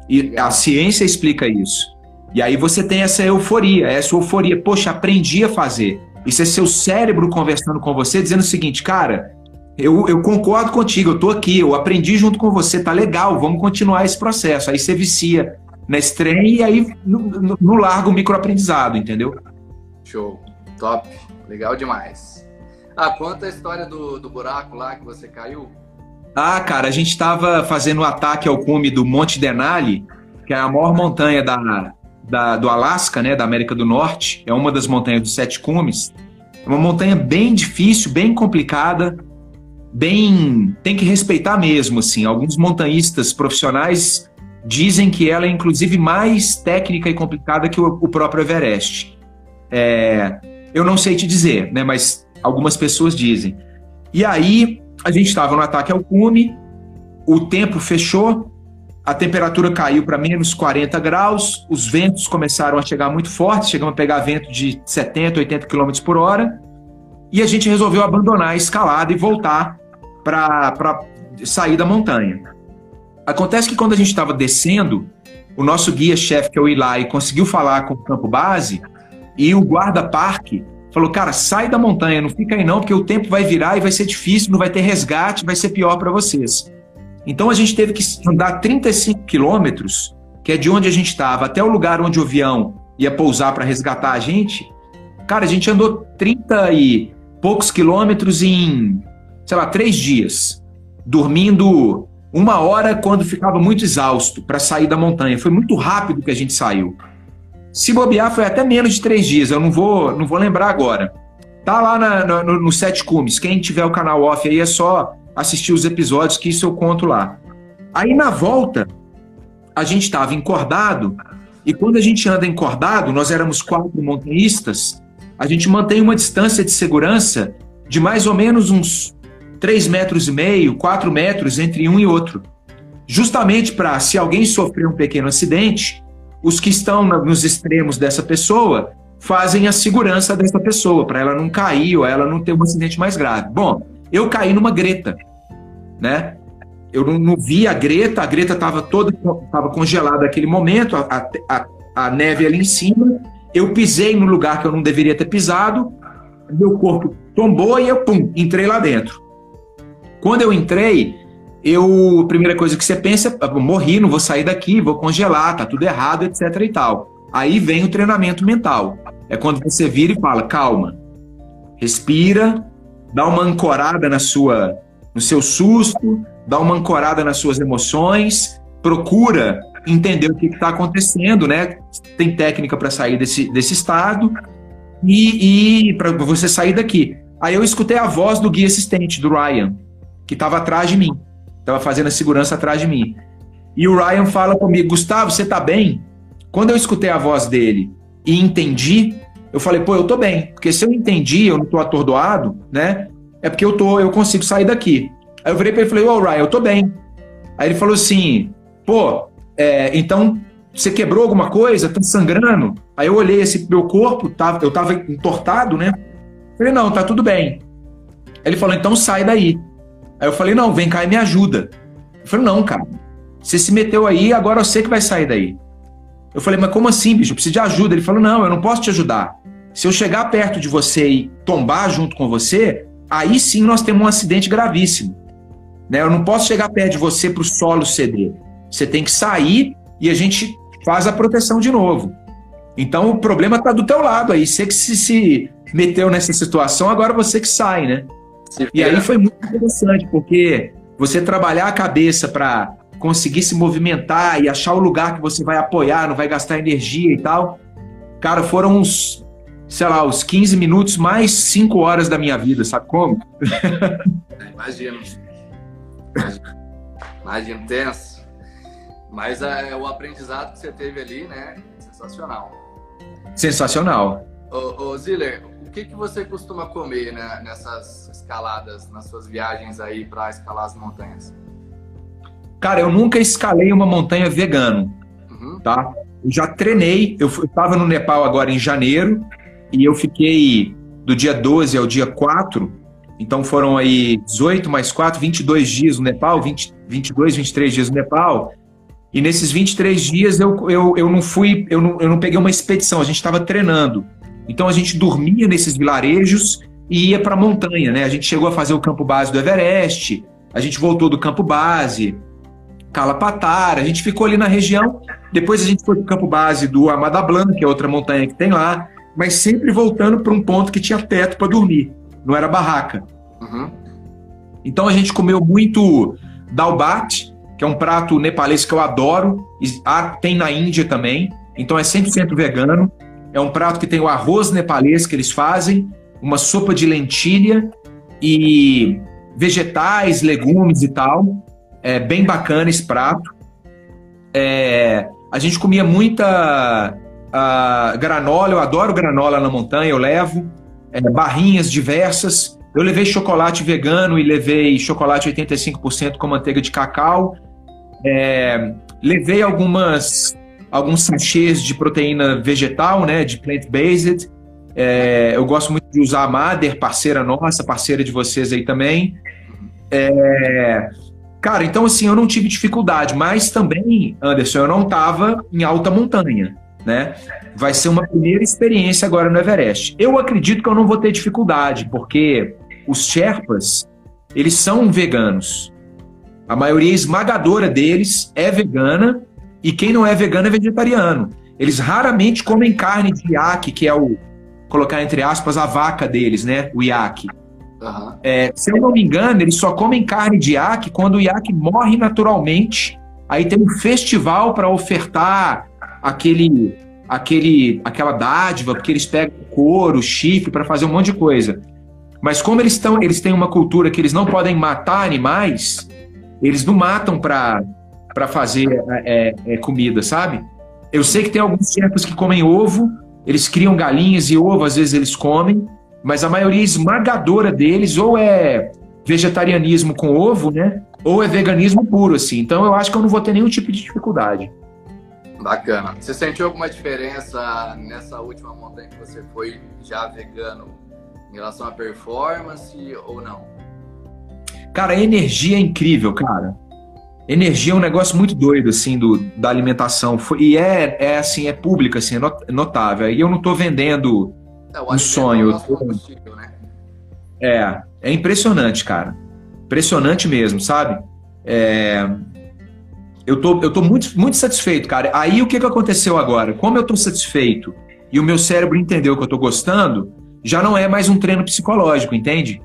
B: E a ciência explica isso. E aí você tem essa euforia, essa euforia, poxa, aprendi a fazer. Isso é seu cérebro conversando com você, dizendo o seguinte, cara, eu, eu concordo contigo, eu tô aqui, eu aprendi junto com você, tá legal, vamos continuar esse processo. Aí você vicia na estreia e aí no, no, no largo microaprendizado, entendeu?
A: Show, top, legal demais. Ah, conta a história do, do buraco lá que você caiu.
B: Ah, cara, a gente estava fazendo o um ataque ao cume do Monte Denali, que é a maior montanha da, da, do Alasca, né, da América do Norte. É uma das montanhas dos Sete Cumes. É uma montanha bem difícil, bem complicada bem. tem que respeitar mesmo, assim. Alguns montanhistas profissionais dizem que ela é, inclusive, mais técnica e complicada que o, o próprio Everest. É, eu não sei te dizer, né? Mas algumas pessoas dizem. E aí, a gente estava no ataque ao cume, o tempo fechou, a temperatura caiu para menos 40 graus, os ventos começaram a chegar muito fortes, chegamos a pegar vento de 70, 80 km por hora, e a gente resolveu abandonar a escalada e voltar para sair da montanha. Acontece que quando a gente estava descendo, o nosso guia-chefe, que é o Eli, conseguiu falar com o campo base e o guarda-parque falou: Cara, sai da montanha, não fica aí não, porque o tempo vai virar e vai ser difícil, não vai ter resgate, vai ser pior para vocês. Então a gente teve que andar 35 quilômetros, que é de onde a gente estava, até o lugar onde o avião ia pousar para resgatar a gente. Cara, a gente andou 30 e poucos quilômetros em sei lá, três dias, dormindo uma hora quando ficava muito exausto para sair da montanha. Foi muito rápido que a gente saiu. Se bobear, foi até menos de três dias, eu não vou, não vou lembrar agora. Tá lá na, no, no Sete Cumes. Quem tiver o canal off aí é só assistir os episódios, que isso eu conto lá. Aí na volta, a gente estava encordado, e quando a gente anda encordado, nós éramos quatro montanhistas, a gente mantém uma distância de segurança de mais ou menos uns 3 metros e meio, 4 metros entre um e outro. Justamente para, se alguém sofrer um pequeno acidente, os que estão nos extremos dessa pessoa fazem a segurança dessa pessoa, para ela não cair ou ela não ter um acidente mais grave. Bom, eu caí numa greta, né? Eu não, não vi a greta, a greta estava toda tava congelada naquele momento, a, a, a neve ali em cima. Eu pisei no lugar que eu não deveria ter pisado, meu corpo tombou e eu, pum, entrei lá dentro. Quando eu entrei, eu, a primeira coisa que você pensa, é, morri, não vou sair daqui, vou congelar, tá tudo errado, etc e tal. Aí vem o treinamento mental. É quando você vira e fala, calma, respira, dá uma ancorada na sua, no seu susto, dá uma ancorada nas suas emoções, procura entender o que está acontecendo, né? Tem técnica para sair desse, desse estado e, e para você sair daqui. Aí eu escutei a voz do guia assistente, do Ryan que estava atrás de mim, estava fazendo a segurança atrás de mim. E o Ryan fala comigo, Gustavo, você tá bem? Quando eu escutei a voz dele e entendi, eu falei, pô, eu tô bem, porque se eu entendi, eu não tô atordoado, né? É porque eu tô, eu consigo sair daqui. Aí eu virei para ele e falei, ô oh, Ryan, eu tô bem. Aí ele falou assim, pô, é, então você quebrou alguma coisa? Tá sangrando? Aí eu olhei esse meu corpo, tava, eu tava entortado, né? Falei, não, tá tudo bem. Aí ele falou, então sai daí. Aí eu falei, não, vem cá e me ajuda. Eu falei, não, cara, você se meteu aí, agora eu sei que vai sair daí. Eu falei, mas como assim, bicho? Eu preciso de ajuda. Ele falou, não, eu não posso te ajudar. Se eu chegar perto de você e tombar junto com você, aí sim nós temos um acidente gravíssimo. Né? Eu não posso chegar perto de você para o solo ceder. Você tem que sair e a gente faz a proteção de novo. Então o problema está do teu lado aí. Você que se, se meteu nessa situação, agora você que sai, né? E aí foi muito interessante, porque você trabalhar a cabeça para conseguir se movimentar e achar o lugar que você vai apoiar, não vai gastar energia e tal. Cara, foram uns, sei lá, os 15 minutos mais 5 horas da minha vida, sabe como?
A: Imagino. Imagino, tenso. Mas é, o aprendizado que você teve ali, né? Sensacional.
B: Sensacional.
A: Ô, ô Ziller, o que, que você costuma comer né, nessas escaladas, nas suas viagens aí para escalar as montanhas?
B: Cara, eu nunca escalei uma montanha vegano, uhum. tá? Eu já treinei, eu estava no Nepal agora em janeiro e eu fiquei do dia 12 ao dia 4, então foram aí 18 mais 4, 22 dias no Nepal, 20, 22, 23 dias no Nepal. E nesses 23 dias eu, eu, eu não fui, eu não, eu não peguei uma expedição, a gente estava treinando. Então a gente dormia nesses vilarejos e ia para a montanha, né? A gente chegou a fazer o campo base do Everest, a gente voltou do campo base, Calapatara, a gente ficou ali na região. Depois a gente foi para o campo base do Amada Blanc, que é outra montanha que tem lá, mas sempre voltando para um ponto que tinha teto para dormir, não era barraca. Uhum. Então a gente comeu muito dalbat, que é um prato nepalês que eu adoro, tem na Índia também, então é 100% vegano. É um prato que tem o arroz nepalês que eles fazem, uma sopa de lentilha e vegetais, legumes e tal. É bem bacana esse prato. É, a gente comia muita uh, granola, eu adoro granola na montanha, eu levo. É, barrinhas diversas. Eu levei chocolate vegano e levei chocolate 85% com manteiga de cacau. É, levei algumas alguns sachês de proteína vegetal, né, de plant-based. É, eu gosto muito de usar a Mader, parceira nossa, parceira de vocês aí também. É, cara, então assim, eu não tive dificuldade, mas também, Anderson, eu não estava em alta montanha, né? Vai ser uma primeira experiência agora no Everest. Eu acredito que eu não vou ter dificuldade, porque os Sherpas, eles são veganos. A maioria esmagadora deles é vegana e quem não é vegano é vegetariano. Eles raramente comem carne de iaque, que é o, colocar entre aspas, a vaca deles, né? O iaque. Uhum. É, se eu não me engano, eles só comem carne de iaque quando o iaque morre naturalmente. Aí tem um festival para ofertar aquele, aquele, aquela dádiva, porque eles pegam couro, chifre para fazer um monte de coisa. Mas como eles, tão, eles têm uma cultura que eles não podem matar animais, eles não matam para para fazer é, é, comida, sabe? Eu sei que tem alguns chefes que comem ovo, eles criam galinhas e ovo, às vezes eles comem, mas a maioria esmagadora deles ou é vegetarianismo com ovo, né? Ou é veganismo puro, assim. Então eu acho que eu não vou ter nenhum tipo de dificuldade.
A: Bacana. Você sentiu alguma diferença nessa última montanha que você foi já vegano em relação à performance ou não?
B: Cara, a energia é incrível, cara. Energia é um negócio muito doido, assim, do, da alimentação. E é, é assim, é pública, assim, é notável. E eu não estou vendendo é, um sonho. É, tô... né? é, é impressionante, cara. Impressionante mesmo, sabe? É... Eu tô, eu tô muito, muito satisfeito, cara. Aí o que, que aconteceu agora? Como eu tô satisfeito e o meu cérebro entendeu que eu tô gostando, já não é mais um treino psicológico, entende?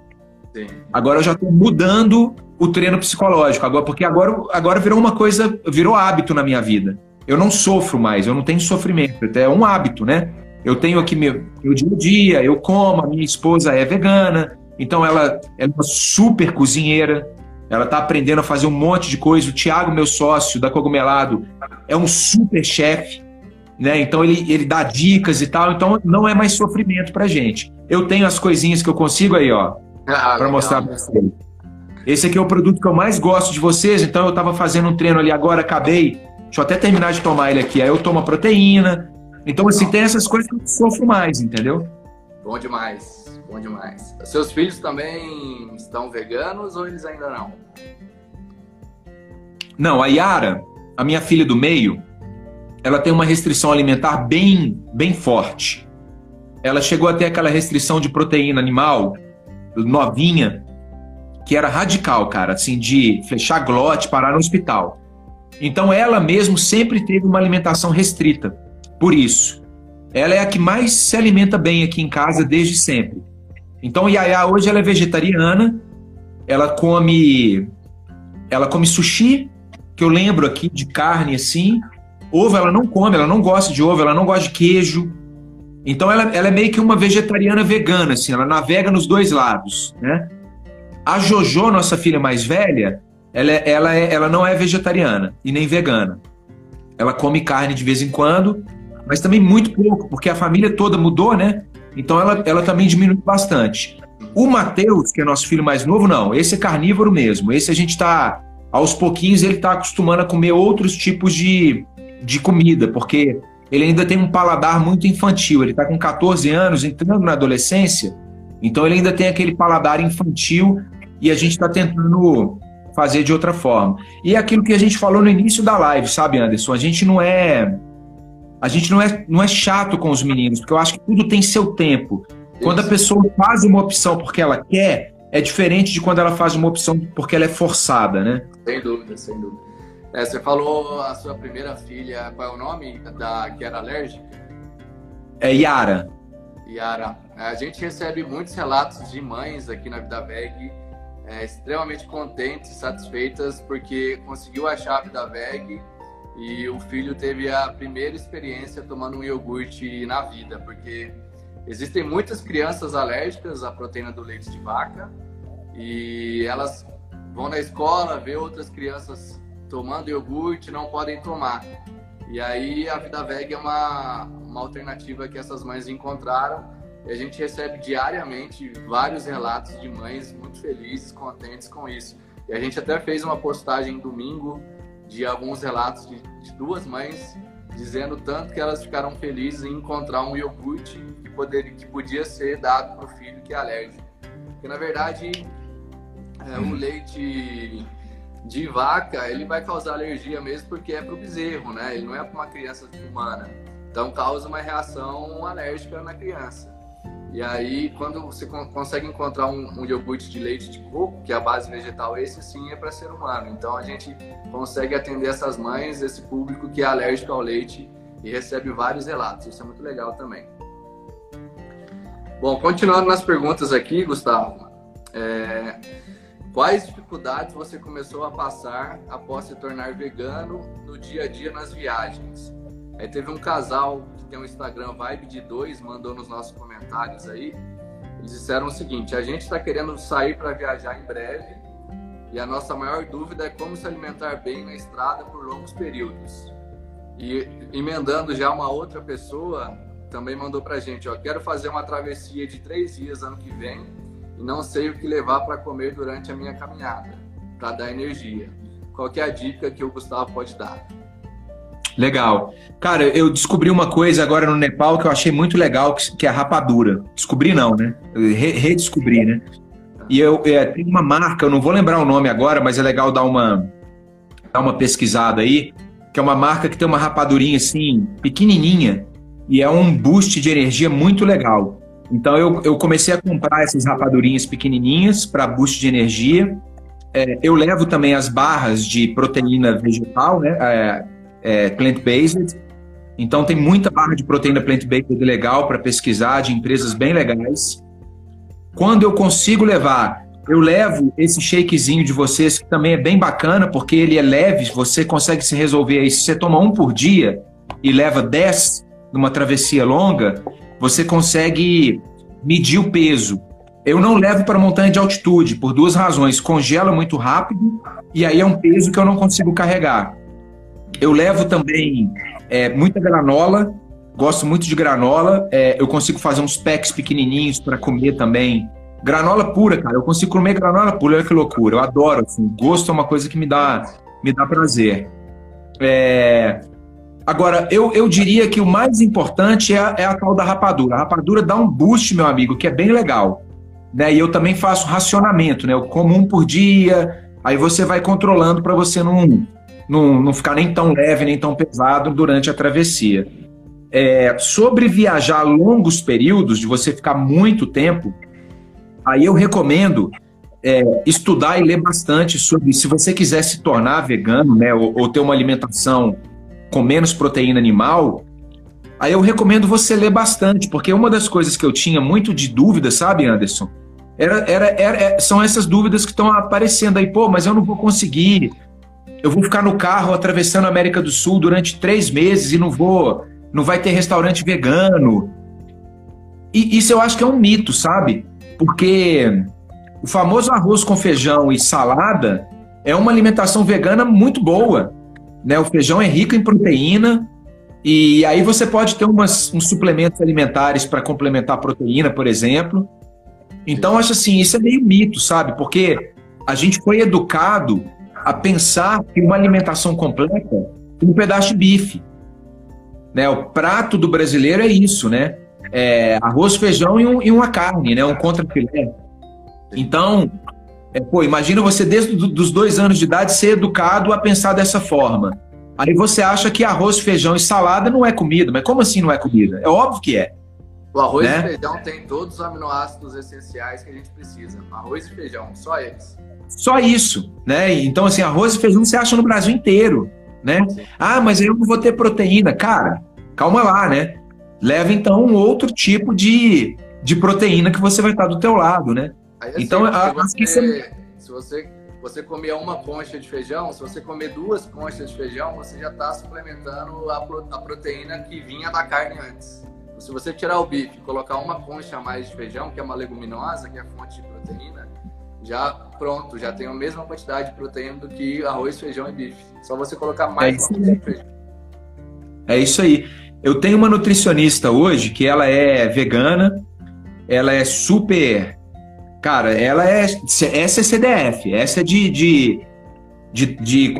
B: Sim. Agora eu já tô mudando o treino psicológico, agora, porque agora, agora virou uma coisa, virou hábito na minha vida. Eu não sofro mais, eu não tenho sofrimento, é um hábito, né? Eu tenho aqui meu, meu dia a dia, eu como, a minha esposa é vegana, então ela, ela é uma super cozinheira, ela está aprendendo a fazer um monte de coisa. O Thiago, meu sócio da Cogumelado, é um super chefe, né? Então ele, ele dá dicas e tal, então não é mais sofrimento pra gente. Eu tenho as coisinhas que eu consigo aí, ó, ah, para mostrar pra vocês. Esse aqui é o produto que eu mais gosto de vocês, então eu estava fazendo um treino ali agora, acabei. Deixa eu até terminar de tomar ele aqui. Aí eu tomo a proteína. Então, assim, tem essas coisas que eu sofro mais, entendeu?
A: Bom demais, bom demais. Seus filhos também estão veganos ou eles ainda não?
B: Não, a Yara, a minha filha do meio, ela tem uma restrição alimentar bem, bem forte. Ela chegou a ter aquela restrição de proteína animal novinha, que era radical, cara, assim, de fechar glote, parar no hospital. Então ela mesmo sempre teve uma alimentação restrita. Por isso, ela é a que mais se alimenta bem aqui em casa desde sempre. Então Yaya hoje ela é vegetariana, ela come ela come sushi que eu lembro aqui de carne assim. Ovo ela não come, ela não gosta de ovo, ela não gosta de queijo. Então ela, ela é meio que uma vegetariana vegana, assim, ela navega nos dois lados, né? A Jojo, nossa filha mais velha, ela, é, ela, é, ela não é vegetariana e nem vegana. Ela come carne de vez em quando, mas também muito pouco, porque a família toda mudou, né? Então ela, ela também diminui bastante. O Matheus, que é nosso filho mais novo, não. Esse é carnívoro mesmo. Esse a gente está, aos pouquinhos, ele está acostumando a comer outros tipos de, de comida, porque ele ainda tem um paladar muito infantil. Ele está com 14 anos, entrando na adolescência, então ele ainda tem aquele paladar infantil e a gente está tentando fazer de outra forma. E é aquilo que a gente falou no início da live, sabe, Anderson? A gente não é a gente não é, não é chato com os meninos, porque eu acho que tudo tem seu tempo. Quando a pessoa faz uma opção porque ela quer, é diferente de quando ela faz uma opção porque ela é forçada, né?
A: Sem dúvida, sem dúvida. É, você falou a sua primeira filha, qual é o nome da que era alérgica?
B: É Yara.
A: Yara. A gente recebe muitos relatos de mães aqui na Vida Veg é, extremamente contentes, satisfeitas porque conseguiu a Vida Veg e o filho teve a primeira experiência tomando um iogurte na vida, porque existem muitas crianças alérgicas à proteína do leite de vaca e elas vão na escola ver outras crianças tomando iogurte não podem tomar. E aí a Vida Veg é uma, uma alternativa que essas mães encontraram e a gente recebe diariamente vários relatos de mães muito felizes, contentes com isso. E a gente até fez uma postagem domingo de alguns relatos de, de duas mães dizendo tanto que elas ficaram felizes em encontrar um iogurte que, poderia, que podia ser dado para o filho que é alérgico. Porque, na verdade, é, o leite de vaca, ele vai causar alergia mesmo porque é para o bezerro, né? Ele não é para uma criança humana. Então, causa uma reação alérgica na criança. E aí, quando você consegue encontrar um, um, iogurte de leite de coco, que é a base vegetal, esse sim é para ser humano. Então, a gente consegue atender essas mães, esse público que é alérgico ao leite e recebe vários relatos. Isso é muito legal também. Bom, continuando nas perguntas aqui, Gustavo. É, quais dificuldades você começou a passar após se tornar vegano no dia a dia nas viagens? Aí teve um casal tem um Instagram Vibe de dois, mandou nos nossos comentários aí. Eles disseram o seguinte: a gente está querendo sair para viajar em breve e a nossa maior dúvida é como se alimentar bem na estrada por longos períodos. E emendando já uma outra pessoa também mandou para gente: ó, quero fazer uma travessia de três dias ano que vem e não sei o que levar para comer durante a minha caminhada para dar energia. Qual é a dica que o Gustavo pode dar?
B: Legal. Cara, eu descobri uma coisa agora no Nepal que eu achei muito legal, que é a rapadura. Descobri não, né? Re redescobri, né? E eu é, tem uma marca, eu não vou lembrar o nome agora, mas é legal dar uma, dar uma pesquisada aí, que é uma marca que tem uma rapadurinha assim, pequenininha, e é um boost de energia muito legal. Então eu, eu comecei a comprar essas rapadurinhas pequenininhas para boost de energia. É, eu levo também as barras de proteína vegetal, né? É, é, plant-based. Então tem muita barra de proteína plant-based legal para pesquisar, de empresas bem legais. Quando eu consigo levar, eu levo esse shakezinho de vocês, que também é bem bacana, porque ele é leve, você consegue se resolver aí. Se você toma um por dia e leva 10 numa travessia longa, você consegue medir o peso. Eu não levo para montanha de altitude, por duas razões. Congela muito rápido e aí é um peso que eu não consigo carregar. Eu levo também é, muita granola, gosto muito de granola. É, eu consigo fazer uns packs pequenininhos para comer também. Granola pura, cara. Eu consigo comer granola pura, olha que loucura. Eu adoro. Assim, gosto é uma coisa que me dá, me dá prazer. É... Agora, eu, eu diria que o mais importante é a, é a tal da rapadura. A rapadura dá um boost, meu amigo, que é bem legal. Né? E eu também faço racionamento, né? Eu como um por dia, aí você vai controlando para você não, não, não ficar nem tão leve, nem tão pesado durante a travessia. É, sobre viajar longos períodos, de você ficar muito tempo, aí eu recomendo é, estudar e ler bastante sobre se você quiser se tornar vegano, né, ou, ou, ter uma alimentação com menos proteína animal, aí eu recomendo você ler bastante, porque uma das coisas que eu tinha muito de dúvida, sabe, Anderson? Era, era, era, são essas dúvidas que estão aparecendo aí, pô, mas eu não vou conseguir, eu vou ficar no carro atravessando a América do Sul durante três meses e não vou, não vai ter restaurante vegano. E isso eu acho que é um mito, sabe? Porque o famoso arroz com feijão e salada é uma alimentação vegana muito boa. Né? O feijão é rico em proteína, e aí você pode ter umas, uns suplementos alimentares para complementar a proteína, por exemplo. Então, acho assim, isso é meio mito, sabe? Porque a gente foi educado a pensar que uma alimentação completa é um pedaço de bife. Né? O prato do brasileiro é isso, né? É arroz, feijão e, um, e uma carne, né? Um contrafilé. Então, é, pô, imagina você desde do, dos dois anos de idade ser educado a pensar dessa forma. Aí você acha que arroz, feijão e salada não é comida, mas como assim não é comida? É óbvio que é.
A: O arroz né? e feijão tem todos os aminoácidos essenciais que a gente precisa. Arroz e feijão, só eles.
B: Só isso, né? Então, assim, arroz e feijão você acha no Brasil inteiro, né? Ah, mas eu não vou ter proteína. Cara, calma lá, né? Leva, então, um outro tipo de, de proteína que você vai estar do teu lado, né?
A: Aí, assim, então, a, você, você... se você você comer uma concha de feijão, se você comer duas conchas de feijão, você já está suplementando a, pro, a proteína que vinha da carne antes. Se você tirar o bife e colocar uma concha a mais de feijão, que é uma leguminosa, que é a fonte de proteína, já pronto, já tem a mesma quantidade de proteína do que arroz, feijão e bife. Só você colocar mais é
B: isso aí. feijão. É isso aí. Eu tenho uma nutricionista hoje que ela é vegana, ela é super Cara, ela é. Essa é CDF, essa é de. de, de, de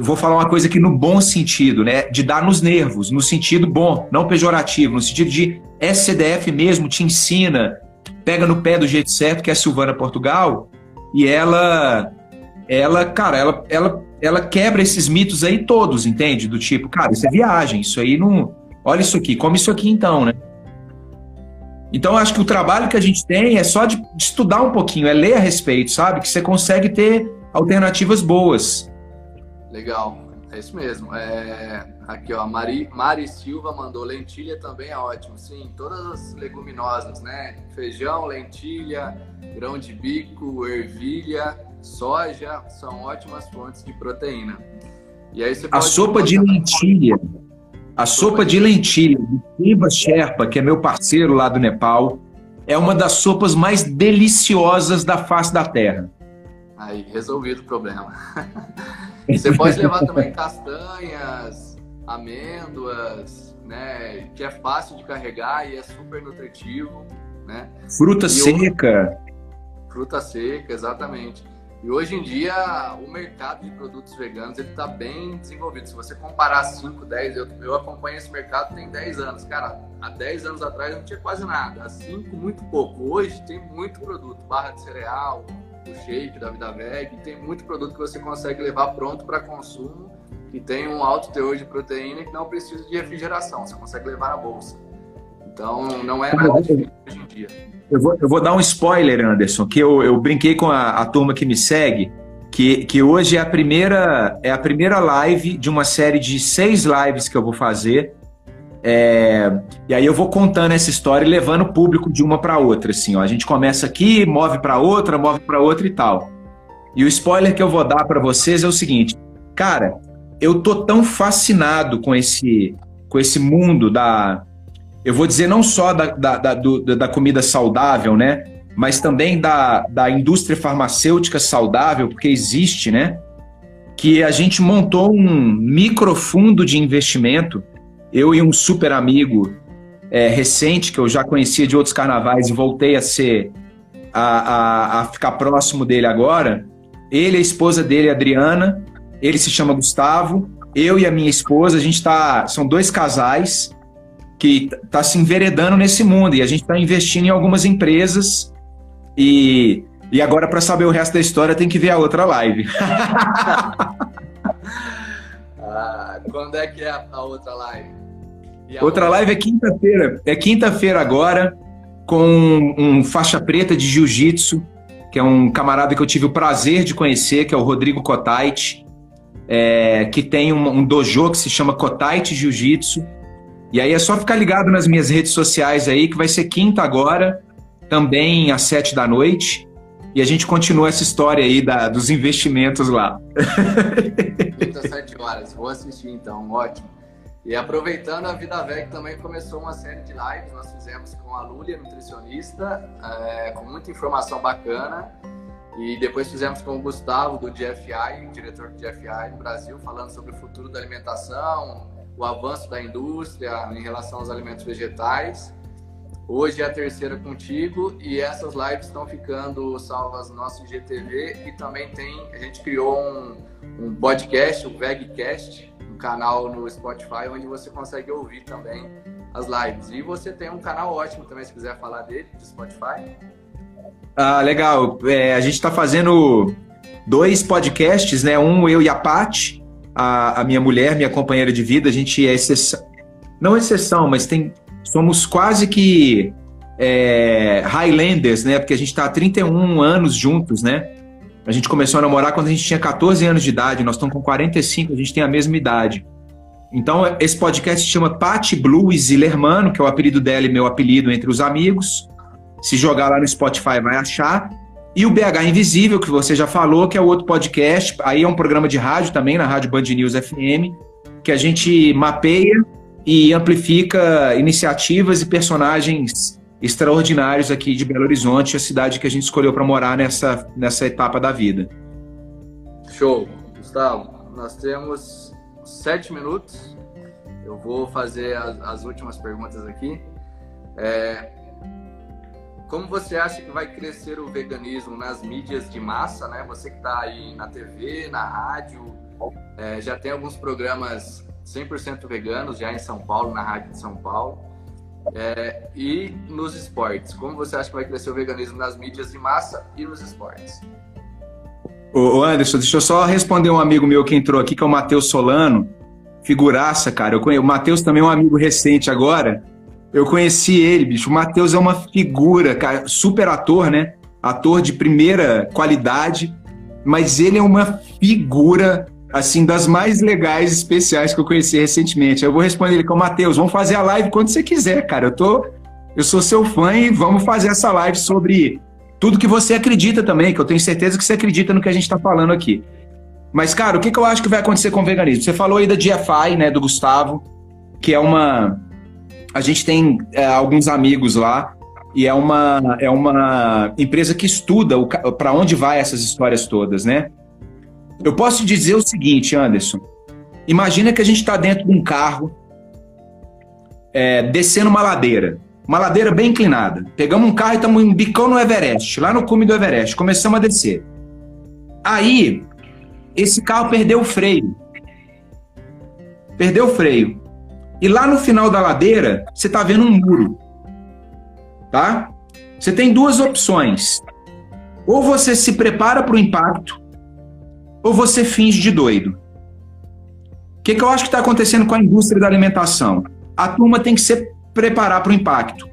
B: vou falar uma coisa aqui no bom sentido, né? De dar nos nervos, no sentido bom, não pejorativo, no sentido de SCDF mesmo, te ensina, pega no pé do jeito certo, que é a Silvana Portugal, e ela. Ela, cara, ela, ela, ela quebra esses mitos aí todos, entende? Do tipo, cara, isso é viagem, isso aí não. Olha isso aqui, come isso aqui então, né? Então, acho que o trabalho que a gente tem é só de, de, estudar um pouquinho, é ler a respeito, sabe? Que você consegue ter alternativas boas.
A: Legal, é isso mesmo. É, aqui, ó, Mari, Mari Silva mandou lentilha também é ótimo. Sim, todas as leguminosas, né? Feijão, lentilha, grão de bico, ervilha, soja são ótimas fontes de proteína.
B: E aí você a sopa de lentilha. A sopa de lentilha do Siva Sherpa, que é meu parceiro lá do Nepal, é uma das sopas mais deliciosas da face da terra.
A: Aí, resolvido o problema. Você pode levar também castanhas, amêndoas, né? Que é fácil de carregar e é super nutritivo, né?
B: Fruta e seca.
A: Fruta seca, exatamente. E hoje em dia, o mercado de produtos veganos ele está bem desenvolvido. Se você comparar 5, 10, eu, eu acompanho esse mercado tem 10 anos. Cara, há 10 anos atrás não tinha quase nada. Há 5, muito pouco. Hoje tem muito produto. Barra de cereal, o shake da Vida Veg. Tem muito produto que você consegue levar pronto para consumo e tem um alto teor de proteína que não precisa de refrigeração. Você consegue levar na bolsa. Então, não é nada difícil hoje em dia.
B: Eu vou, eu vou dar um spoiler, Anderson, que eu, eu brinquei com a, a turma que me segue, que, que hoje é a primeira é a primeira live de uma série de seis lives que eu vou fazer. É, e aí eu vou contando essa história e levando o público de uma para outra, assim. Ó. A gente começa aqui, move para outra, move para outra e tal. E o spoiler que eu vou dar para vocês é o seguinte, cara, eu tô tão fascinado com esse com esse mundo da eu vou dizer não só da, da, da, do, da comida saudável, né? Mas também da, da indústria farmacêutica saudável, porque existe, né? Que a gente montou um microfundo de investimento, eu e um super amigo é, recente, que eu já conhecia de outros carnavais e voltei a ser, a, a, a ficar próximo dele agora. Ele, a esposa dele, Adriana, ele se chama Gustavo, eu e a minha esposa, a gente tá. São dois casais que está se enveredando nesse mundo e a gente está investindo em algumas empresas e, e agora para saber o resto da história tem que ver a outra live.
A: ah, quando é que é a, a outra live?
B: A outra live é quinta-feira, é quinta-feira agora com um faixa preta de jiu-jitsu, que é um camarada que eu tive o prazer de conhecer, que é o Rodrigo Kotait, é, que tem um, um dojo que se chama Kotait Jiu-Jitsu e aí é só ficar ligado nas minhas redes sociais aí, que vai ser quinta agora, também às sete da noite. E a gente continua essa história aí da, dos investimentos lá.
A: quinta, sete horas. Vou assistir então, ótimo. E aproveitando, a Vida Veg também começou uma série de lives. Nós fizemos com a Lúlia, nutricionista, é, com muita informação bacana. E depois fizemos com o Gustavo, do GFI, diretor do GFI no Brasil, falando sobre o futuro da alimentação, o avanço da indústria em relação aos alimentos vegetais. Hoje é a terceira contigo e essas lives estão ficando salvas no nosso IGTV e também tem, a gente criou um, um podcast, o VegCast, um canal no Spotify onde você consegue ouvir também as lives. E você tem um canal ótimo também, se quiser falar dele, do Spotify.
B: Ah, legal. É, a gente está fazendo dois podcasts, né? Um eu e a Paty, a, a, minha mulher, minha companheira de vida. A gente é exceção, não exceção, mas tem somos quase que é, Highlanders, né? Porque a gente está há 31 anos juntos, né? A gente começou a namorar quando a gente tinha 14 anos de idade, nós estamos com 45, a gente tem a mesma idade. Então, esse podcast se chama Patti Blue Zillermano, que é o apelido dela e meu apelido entre os amigos. Se jogar lá no Spotify, vai achar. E o BH Invisível, que você já falou, que é o outro podcast. Aí é um programa de rádio também, na Rádio Band News FM, que a gente mapeia e amplifica iniciativas e personagens extraordinários aqui de Belo Horizonte, a cidade que a gente escolheu para morar nessa, nessa etapa da vida.
A: Show. Gustavo, nós temos sete minutos. Eu vou fazer as, as últimas perguntas aqui. É, como você acha que vai crescer o veganismo nas mídias de massa, né? Você que está aí na TV, na rádio, é, já tem alguns programas 100% veganos já em São Paulo, na rádio de São Paulo. É, e nos esportes, como você acha que vai crescer o veganismo nas mídias de massa e nos esportes?
B: Ô Anderson, deixa eu só responder um amigo meu que entrou aqui, que é o Matheus Solano. Figuraça, cara. Eu conheço, o Matheus também é um amigo recente agora. Eu conheci ele, bicho. O Matheus é uma figura, cara, super ator, né? Ator de primeira qualidade, mas ele é uma figura, assim, das mais legais, especiais que eu conheci recentemente. Eu vou responder ele com o Matheus, vamos fazer a live quando você quiser, cara. Eu tô. Eu sou seu fã e vamos fazer essa live sobre tudo que você acredita também, que eu tenho certeza que você acredita no que a gente está falando aqui. Mas, cara, o que, que eu acho que vai acontecer com o veganismo? Você falou aí da GFI, né, do Gustavo, que é uma, a gente tem é, alguns amigos lá e é uma, é uma empresa que estuda para onde vai essas histórias todas, né? Eu posso dizer o seguinte, Anderson. Imagina que a gente está dentro de um carro é, descendo uma ladeira, uma ladeira bem inclinada. Pegamos um carro e estamos em bicão no Everest, lá no cume do Everest. Começamos a descer. Aí, esse carro perdeu o freio. Perdeu o freio. E lá no final da ladeira, você está vendo um muro. Tá? Você tem duas opções. Ou você se prepara para o impacto, ou você finge de doido. O que, que eu acho que está acontecendo com a indústria da alimentação? A turma tem que se preparar para o impacto.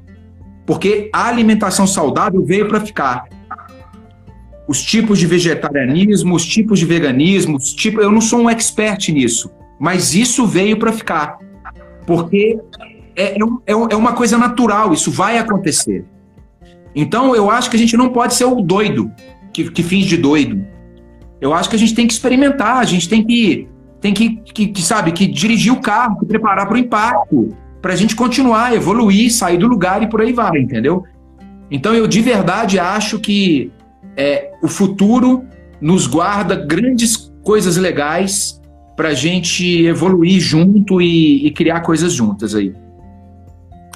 B: Porque a alimentação saudável veio para ficar. Os tipos de vegetarianismo, os tipos de veganismo, os tipos, eu não sou um expert nisso, mas isso veio para ficar porque é, é, é, é uma coisa natural, isso vai acontecer. Então, eu acho que a gente não pode ser o doido que, que finge de doido. Eu acho que a gente tem que experimentar, a gente tem que, tem que, que, que sabe, que dirigir o carro, que preparar para o impacto, para a gente continuar, evoluir, sair do lugar e por aí vai, entendeu? Então, eu de verdade acho que é, o futuro nos guarda grandes coisas legais para a gente evoluir junto e, e, criar coisas juntas aí.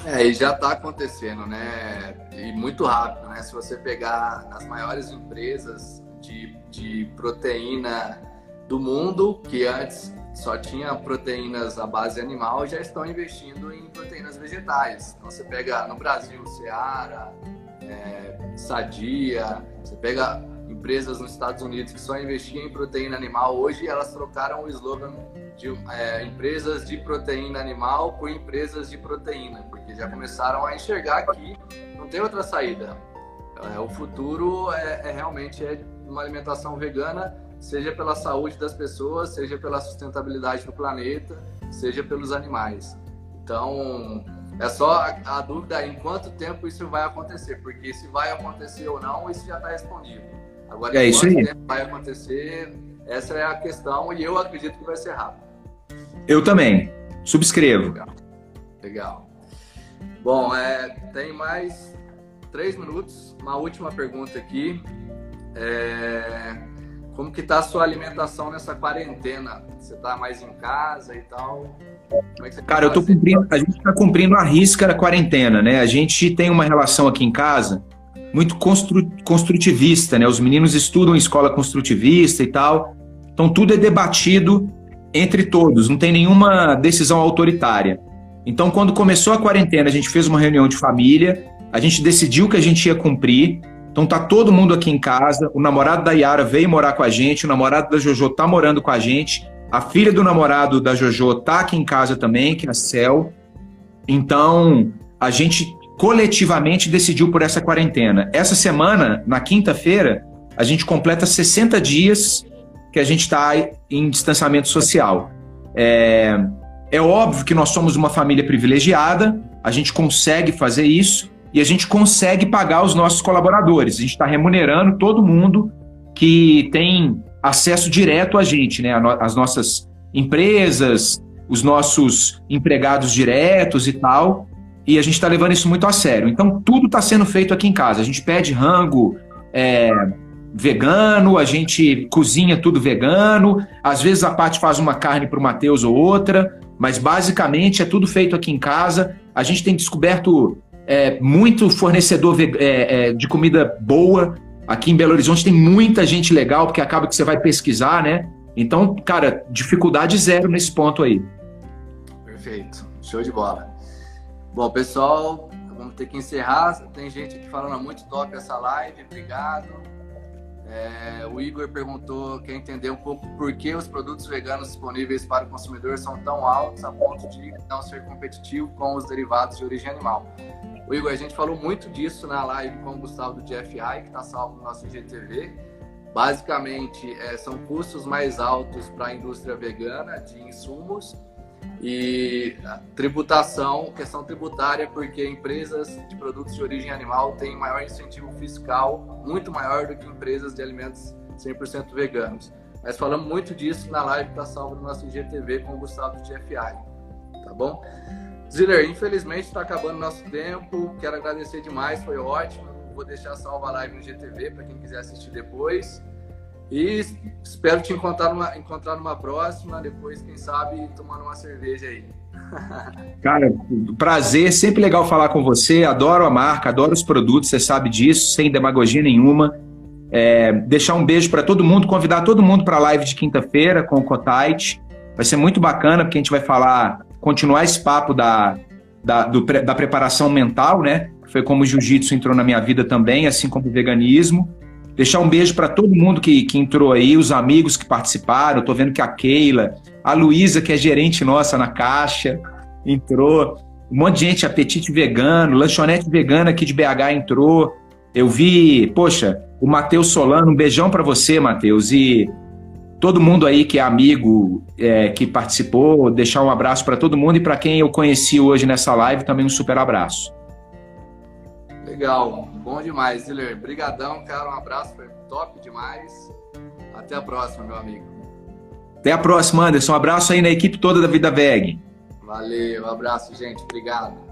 A: É, e já está acontecendo, né? E muito rápido, né? Se você pegar as maiores empresas de, de proteína do mundo, que antes só tinha proteínas à base animal, já estão investindo em proteínas vegetais. Então você pega no Brasil, Seara, é, Sadia, você pega empresas nos Estados Unidos que só investiam em proteína animal, hoje elas trocaram o slogan de é, empresas de proteína animal por empresas de proteína, porque já começaram a enxergar que não tem outra saída. É, o futuro é, é realmente é uma alimentação vegana, seja pela saúde das pessoas, seja pela sustentabilidade do planeta, seja pelos animais. Então, é só a, a dúvida em quanto tempo isso vai acontecer, porque se vai acontecer ou não, isso já está respondido. Agora,
B: é isso aí.
A: vai acontecer, Essa é a questão e eu acredito que vai ser rápido.
B: Eu também. Subscrevo.
A: Legal. Legal. Bom, é, tem mais três minutos. Uma última pergunta aqui. É, como que tá a sua alimentação nessa quarentena? Você tá mais em casa e tal?
B: É tá Cara, eu tô cumprindo, a gente está cumprindo a risca da quarentena, né? A gente tem uma relação aqui em casa muito constru, construtivista, né? Os meninos estudam em escola construtivista e tal. Então tudo é debatido entre todos, não tem nenhuma decisão autoritária. Então, quando começou a quarentena, a gente fez uma reunião de família, a gente decidiu que a gente ia cumprir. Então tá todo mundo aqui em casa. O namorado da Yara veio morar com a gente, o namorado da Jojo tá morando com a gente. A filha do namorado da Jojo tá aqui em casa também, que é a Cel. Então, a gente coletivamente decidiu por essa quarentena. Essa semana, na quinta-feira, a gente completa 60 dias que a gente está em distanciamento social. É, é óbvio que nós somos uma família privilegiada, a gente consegue fazer isso e a gente consegue pagar os nossos colaboradores. A gente está remunerando todo mundo que tem acesso direto a gente, né? As nossas empresas, os nossos empregados diretos e tal e a gente está levando isso muito a sério. Então, tudo está sendo feito aqui em casa. A gente pede rango é, vegano, a gente cozinha tudo vegano. Às vezes a Paty faz uma carne para o Matheus ou outra, mas basicamente é tudo feito aqui em casa. A gente tem descoberto é, muito fornecedor é, é, de comida boa. Aqui em Belo Horizonte tem muita gente legal, porque acaba que você vai pesquisar, né? Então, cara, dificuldade zero nesse ponto aí.
A: Perfeito. Show de bola. Bom, pessoal, vamos ter que encerrar. Tem gente aqui falando muito top essa live. Obrigado. É, o Igor perguntou, quer entender um pouco por que os produtos veganos disponíveis para o consumidor são tão altos a ponto de não ser competitivo com os derivados de origem animal. O Igor, a gente falou muito disso na live com o Gustavo do GFI, que está salvo no nosso IGTV. Basicamente, é, são custos mais altos para a indústria vegana de insumos e tributação, questão tributária, porque empresas de produtos de origem animal têm maior incentivo fiscal, muito maior do que empresas de alimentos 100% veganos. Nós falamos muito disso na live que está salva no nosso IGTV com o Gustavo GFI, tá bom? Ziller, infelizmente está acabando nosso tempo, quero agradecer demais, foi ótimo. Vou deixar salva a live no IGTV para quem quiser assistir depois. E espero te encontrar numa, encontrar numa próxima, depois, quem sabe, tomando uma cerveja aí.
B: Cara, prazer, sempre legal falar com você. Adoro a marca, adoro os produtos, você sabe disso, sem demagogia nenhuma. É, deixar um beijo para todo mundo, convidar todo mundo para a live de quinta-feira com o Cotite. Vai ser muito bacana, porque a gente vai falar, continuar esse papo da, da, do, da preparação mental, né? Foi como o jiu-jitsu entrou na minha vida também, assim como o veganismo. Deixar um beijo para todo mundo que, que entrou aí, os amigos que participaram. Estou vendo que a Keila, a Luísa, que é gerente nossa na Caixa, entrou. Um monte de gente, apetite vegano, lanchonete vegana aqui de BH entrou. Eu vi, poxa, o Matheus Solano, um beijão para você, Matheus. E todo mundo aí que é amigo, é, que participou, deixar um abraço para todo mundo e para quem eu conheci hoje nessa live também um super abraço.
A: Legal, bom demais, Ziller. Brigadão, cara, um abraço, foi top demais. Até a próxima, meu amigo.
B: Até a próxima, Anderson. Um abraço aí na equipe toda da Vida Veg.
A: Valeu, um abraço, gente. Obrigado.